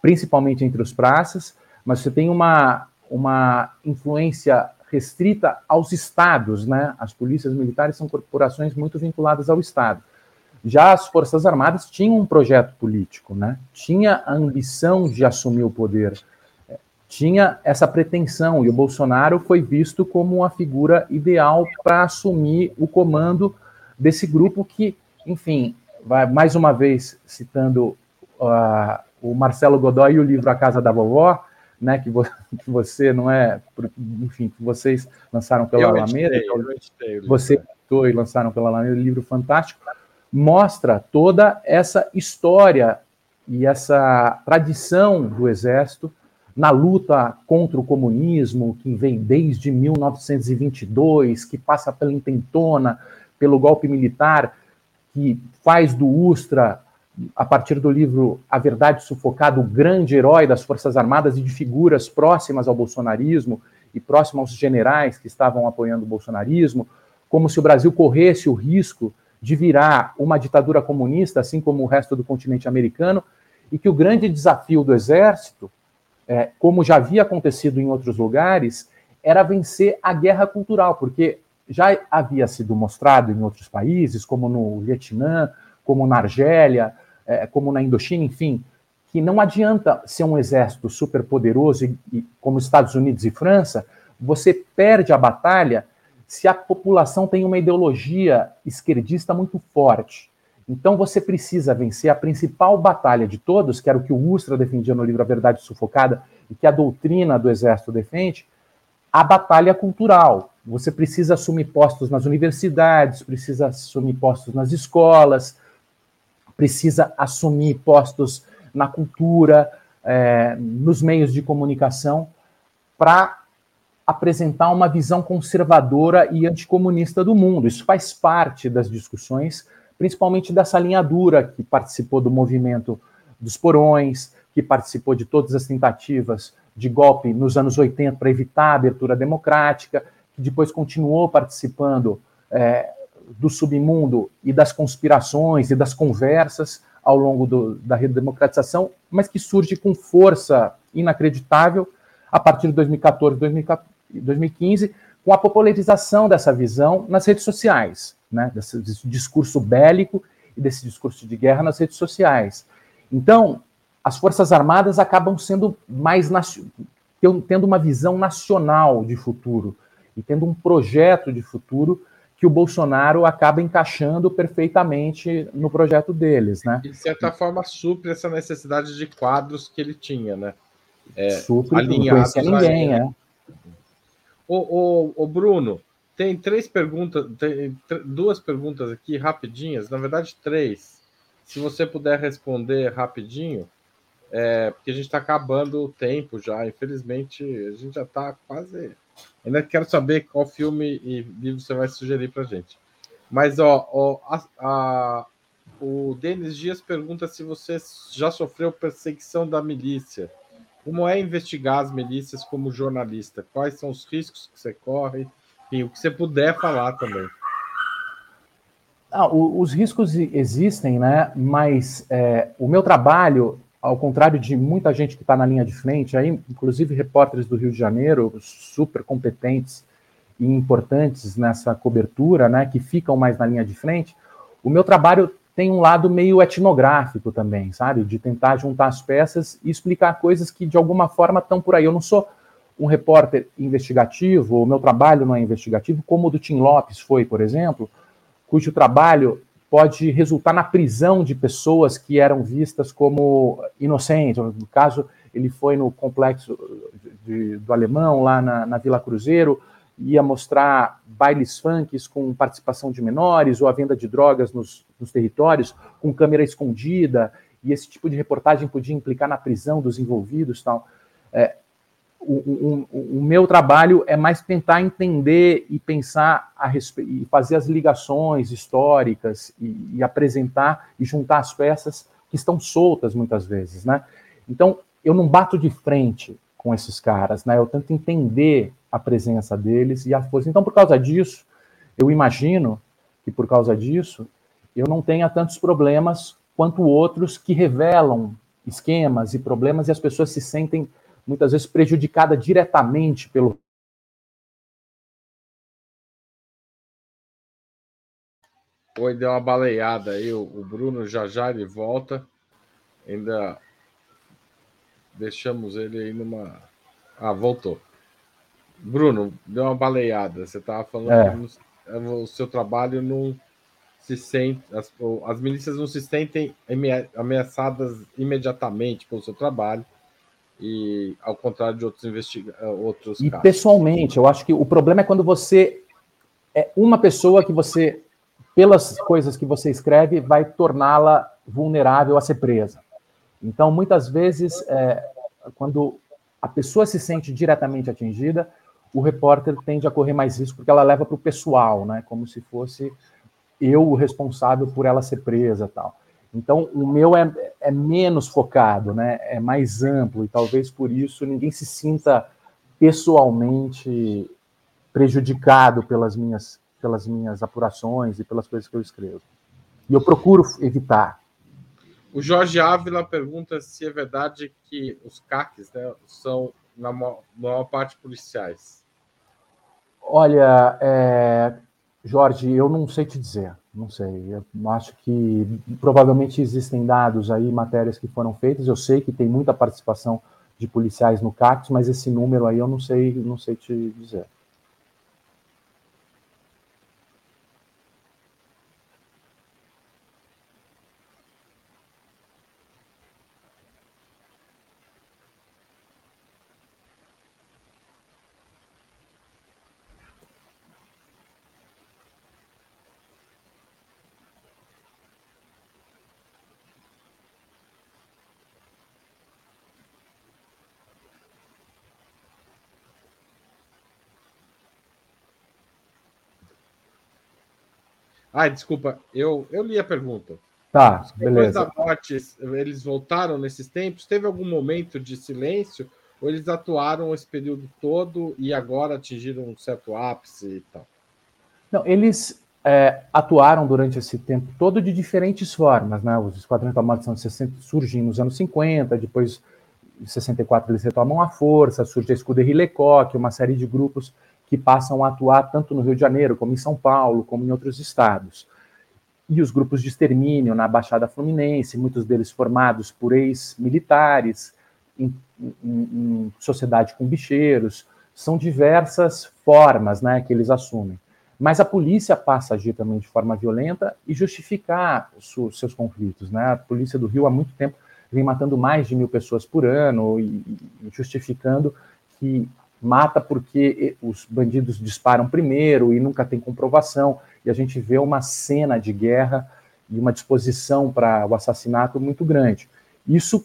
principalmente entre os praças, mas você tem uma, uma influência restrita aos estados, né? As polícias militares são corporações muito vinculadas ao Estado. Já as Forças Armadas tinham um projeto político, né? tinha a ambição de assumir o poder, tinha essa pretensão, e o Bolsonaro foi visto como uma figura ideal para assumir o comando desse grupo que, enfim, vai mais uma vez citando uh, o Marcelo Godoy e o livro A Casa da Vovó, né, que, vo <laughs> que você não é, enfim, que vocês lançaram pela eu Alameda, editei, eu editei, você editou e lançaram pela Alameda, um livro fantástico, mostra toda essa história e essa tradição do Exército na luta contra o comunismo, que vem desde 1922, que passa pela intentona, pelo golpe militar, que faz do Ustra, a partir do livro A Verdade Sufocada, o grande herói das Forças Armadas e de figuras próximas ao bolsonarismo e próximas aos generais que estavam apoiando o bolsonarismo, como se o Brasil corresse o risco de virar uma ditadura comunista, assim como o resto do continente americano, e que o grande desafio do exército, é, como já havia acontecido em outros lugares, era vencer a guerra cultural, porque já havia sido mostrado em outros países, como no Vietnã, como na Argélia, é, como na Indochina, enfim, que não adianta ser um exército superpoderoso e, como Estados Unidos e França, você perde a batalha se a população tem uma ideologia esquerdista muito forte. Então você precisa vencer a principal batalha de todos, que era o que o Ustra defendia no livro A Verdade Sufocada e que a doutrina do exército defende, a batalha cultural. Você precisa assumir postos nas universidades, precisa assumir postos nas escolas, precisa assumir postos na cultura, é, nos meios de comunicação, para apresentar uma visão conservadora e anticomunista do mundo. Isso faz parte das discussões, principalmente dessa linha dura que participou do movimento dos porões, que participou de todas as tentativas de golpe nos anos 80 para evitar a abertura democrática, que depois continuou participando é, do submundo e das conspirações e das conversas ao longo do, da redemocratização, mas que surge com força inacreditável a partir de 2014, 2015, com a popularização dessa visão nas redes sociais, né, desse, desse discurso bélico e desse discurso de guerra nas redes sociais. Então, as Forças Armadas acabam sendo mais tendo uma visão nacional de futuro e tendo um projeto de futuro que o Bolsonaro acaba encaixando perfeitamente no projeto deles, né? De certa forma, supre essa necessidade de quadros que ele tinha, né? É, supre, não ninguém, é. O, Bruno, tem três perguntas, tem duas perguntas aqui rapidinhas, na verdade três. Se você puder responder rapidinho, é, porque a gente está acabando o tempo já. Infelizmente, a gente já está quase. Ainda quero saber qual filme e livro você vai sugerir para gente. Mas, ó, ó a, a, o Denis Dias pergunta se você já sofreu perseguição da milícia. Como é investigar as milícias como jornalista? Quais são os riscos que você corre? Enfim, o que você puder falar também. Ah, o, os riscos existem, né? Mas é, o meu trabalho ao contrário de muita gente que está na linha de frente, aí, inclusive repórteres do Rio de Janeiro, super competentes e importantes nessa cobertura, né, que ficam mais na linha de frente, o meu trabalho tem um lado meio etnográfico também, sabe? De tentar juntar as peças e explicar coisas que de alguma forma estão por aí. Eu não sou um repórter investigativo, o meu trabalho não é investigativo, como o do Tim Lopes foi, por exemplo, cujo trabalho pode resultar na prisão de pessoas que eram vistas como inocentes. No caso, ele foi no complexo de, do Alemão, lá na, na, Vila Cruzeiro, ia mostrar bailes funks com participação de menores ou a venda de drogas nos, nos territórios com câmera escondida, e esse tipo de reportagem podia implicar na prisão dos envolvidos. Tal. É, o, o, o, meu trabalho é mais tentar entender e pensar a respeito, e fazer as ligações históricas e, e, apresentar e juntar as peças que estão soltas muitas vezes, né? Então, eu não bato de frente com esses caras, né? Eu tento entender a presença deles e a força. Então, por causa disso, eu imagino que por causa disso, eu não tenha tantos problemas quanto outros que revelam esquemas e problemas e as pessoas se sentem muitas vezes prejudicada diretamente pelo. Oi, deu uma baleada aí. O Bruno já já ele volta. Ainda deixamos ele aí numa. Ah, voltou. Bruno, deu uma baleada. Você estava falando é. que o seu trabalho não se sente. As, as milícias não se sentem ameaçadas imediatamente pelo seu trabalho e ao contrário de outros investiga eh, outros e casos. pessoalmente eu acho que o problema é quando você é uma pessoa que você pelas coisas que você escreve vai torná-la vulnerável a ser presa então muitas vezes é, quando a pessoa se sente diretamente atingida o repórter tende a correr mais risco porque ela leva para o pessoal né como se fosse eu o responsável por ela ser presa tal então, o meu é, é menos focado, né? é mais amplo, e talvez por isso ninguém se sinta pessoalmente prejudicado pelas minhas, pelas minhas apurações e pelas coisas que eu escrevo. E eu procuro evitar. O Jorge Ávila pergunta se é verdade que os CACs né, são, na maior parte, policiais. Olha, é, Jorge, eu não sei te dizer, não sei. Eu acho que provavelmente existem dados aí, matérias que foram feitas. Eu sei que tem muita participação de policiais no CACS, mas esse número aí eu não sei, não sei te dizer. Ah, desculpa, eu, eu li a pergunta. Tá, Depois beleza. Depois da morte, eles voltaram nesses tempos? Teve algum momento de silêncio? Ou eles atuaram esse período todo e agora atingiram um certo ápice e tal? Não, eles é, atuaram durante esse tempo todo de diferentes formas, né? Os Esquadrões da Morte são 60, surgem nos anos 50, depois em 64 eles retomam a força, surge a Escuderie Lecoq, uma série de grupos que passam a atuar tanto no Rio de Janeiro, como em São Paulo, como em outros estados. E os grupos de extermínio na Baixada Fluminense, muitos deles formados por ex-militares, em, em, em, sociedade com bicheiros, são diversas formas né, que eles assumem. Mas a polícia passa a agir também de forma violenta e justificar os seus conflitos. Né? A polícia do Rio há muito tempo vem matando mais de mil pessoas por ano e, e justificando que mata porque os bandidos disparam primeiro e nunca tem comprovação, e a gente vê uma cena de guerra e uma disposição para o assassinato muito grande. Isso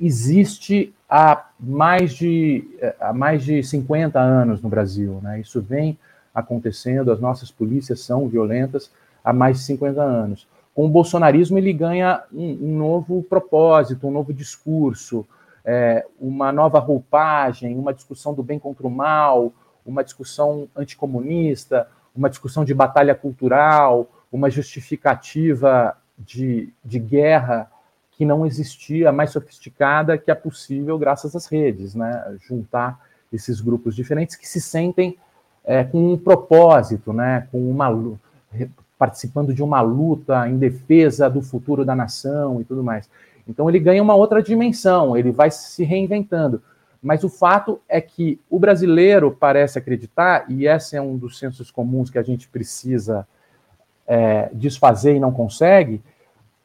existe há mais de, há mais de 50 anos no Brasil, né? Isso vem acontecendo, as nossas polícias são violentas há mais de 50 anos. Com o bolsonarismo, ele ganha um, um novo propósito, um novo discurso, é, uma nova roupagem, uma discussão do bem contra o mal, uma discussão anticomunista, uma discussão de batalha cultural, uma justificativa de, de guerra que não existia, mais sofisticada que é possível graças às redes, né? Juntar esses grupos diferentes que se sentem é, com um propósito, né? Com uma participando de uma luta em defesa do futuro da nação e tudo mais. Então ele ganha uma outra dimensão, ele vai se reinventando. Mas o fato é que o brasileiro parece acreditar, e esse é um dos sensos comuns que a gente precisa é, desfazer e não consegue,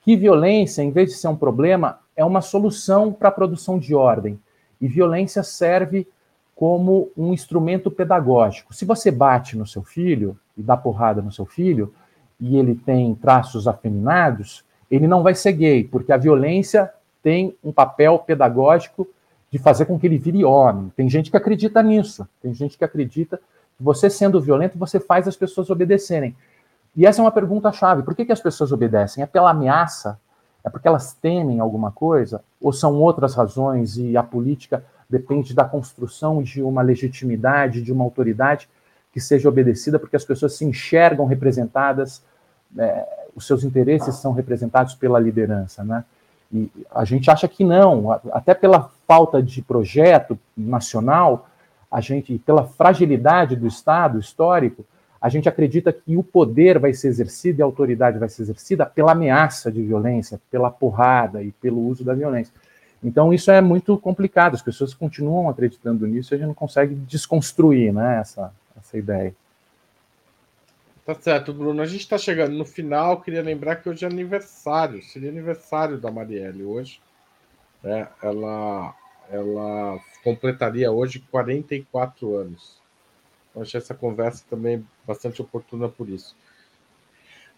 que violência, em vez de ser um problema, é uma solução para a produção de ordem. E violência serve como um instrumento pedagógico. Se você bate no seu filho e dá porrada no seu filho, e ele tem traços afeminados, ele não vai ser gay, porque a violência tem um papel pedagógico de fazer com que ele vire homem. Tem gente que acredita nisso. Tem gente que acredita que você sendo violento, você faz as pessoas obedecerem. E essa é uma pergunta chave. Por que, que as pessoas obedecem? É pela ameaça? É porque elas temem alguma coisa? Ou são outras razões e a política depende da construção de uma legitimidade, de uma autoridade que seja obedecida, porque as pessoas se enxergam representadas é, os seus interesses são representados pela liderança, né? E a gente acha que não, até pela falta de projeto nacional, a gente, pela fragilidade do Estado histórico, a gente acredita que o poder vai ser exercido e a autoridade vai ser exercida pela ameaça de violência, pela porrada e pelo uso da violência. Então isso é muito complicado, as pessoas continuam acreditando nisso e a gente não consegue desconstruir né, essa, essa ideia. Tá certo, Bruno. A gente está chegando no final. Queria lembrar que hoje é aniversário. Seria aniversário da Marielle hoje. É, ela, ela completaria hoje 44 anos. Então, achei essa conversa também bastante oportuna por isso.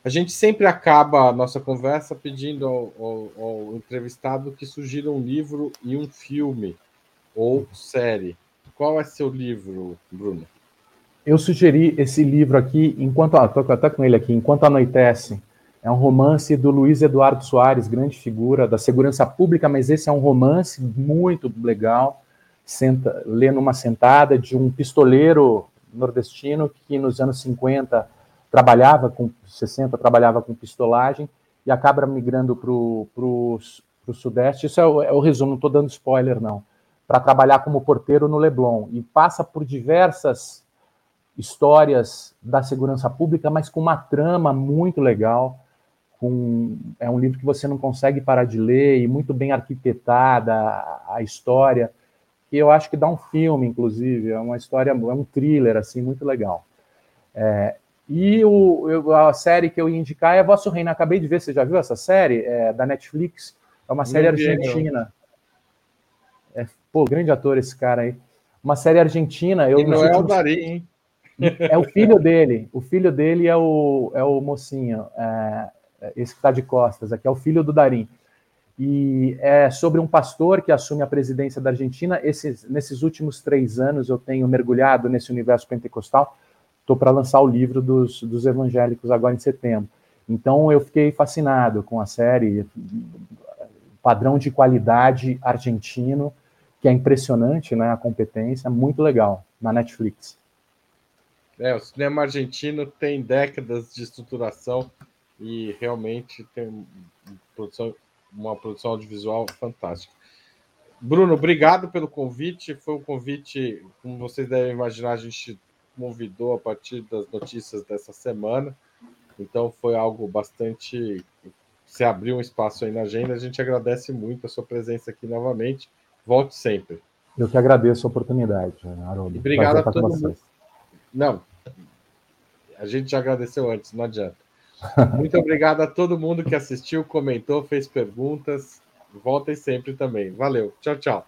A gente sempre acaba a nossa conversa pedindo ao, ao, ao entrevistado que sugira um livro e um filme ou série. Qual é seu livro, Bruno? Eu sugeri esse livro aqui, enquanto estou até com ele aqui, Enquanto Anoitece. É um romance do Luiz Eduardo Soares, grande figura da segurança pública, mas esse é um romance muito legal, senta, lê numa sentada de um pistoleiro nordestino que nos anos 50 trabalhava com 60 trabalhava com pistolagem e acaba migrando para o sudeste. Isso é o, é o resumo, não estou dando spoiler não, para trabalhar como porteiro no Leblon e passa por diversas histórias da segurança pública, mas com uma trama muito legal. Com, é um livro que você não consegue parar de ler e muito bem arquitetada a, a história, que eu acho que dá um filme, inclusive, é uma história, é um thriller assim muito legal. É, e o, eu, a série que eu ia indicar é Vosso Reino. Acabei de ver, você já viu essa série? É, da Netflix. É uma série argentina. É, pô, grande ator esse cara aí. Uma série argentina. Eu, e não é últimos... o Dari, hein? É o filho dele. O filho dele é o, é o mocinho. É, esse que está de costas aqui. É o filho do Darim. E é sobre um pastor que assume a presidência da Argentina. Esses, nesses últimos três anos eu tenho mergulhado nesse universo pentecostal estou para lançar o livro dos, dos evangélicos agora em setembro. Então eu fiquei fascinado com a série, padrão de qualidade argentino, que é impressionante, né? A competência, muito legal, na Netflix. É, o cinema argentino tem décadas de estruturação e realmente tem produção, uma produção audiovisual fantástica. Bruno, obrigado pelo convite. Foi um convite, como vocês devem imaginar, a gente convidou a partir das notícias dessa semana. Então foi algo bastante. Se abriu um espaço aí na agenda, a gente agradece muito a sua presença aqui novamente. Volte sempre. Eu que agradeço a oportunidade, Haroldo. Obrigado a todo mundo. Não, a gente já agradeceu antes, não adianta. Muito obrigado a todo mundo que assistiu, comentou, fez perguntas. Voltem sempre também. Valeu. Tchau, tchau.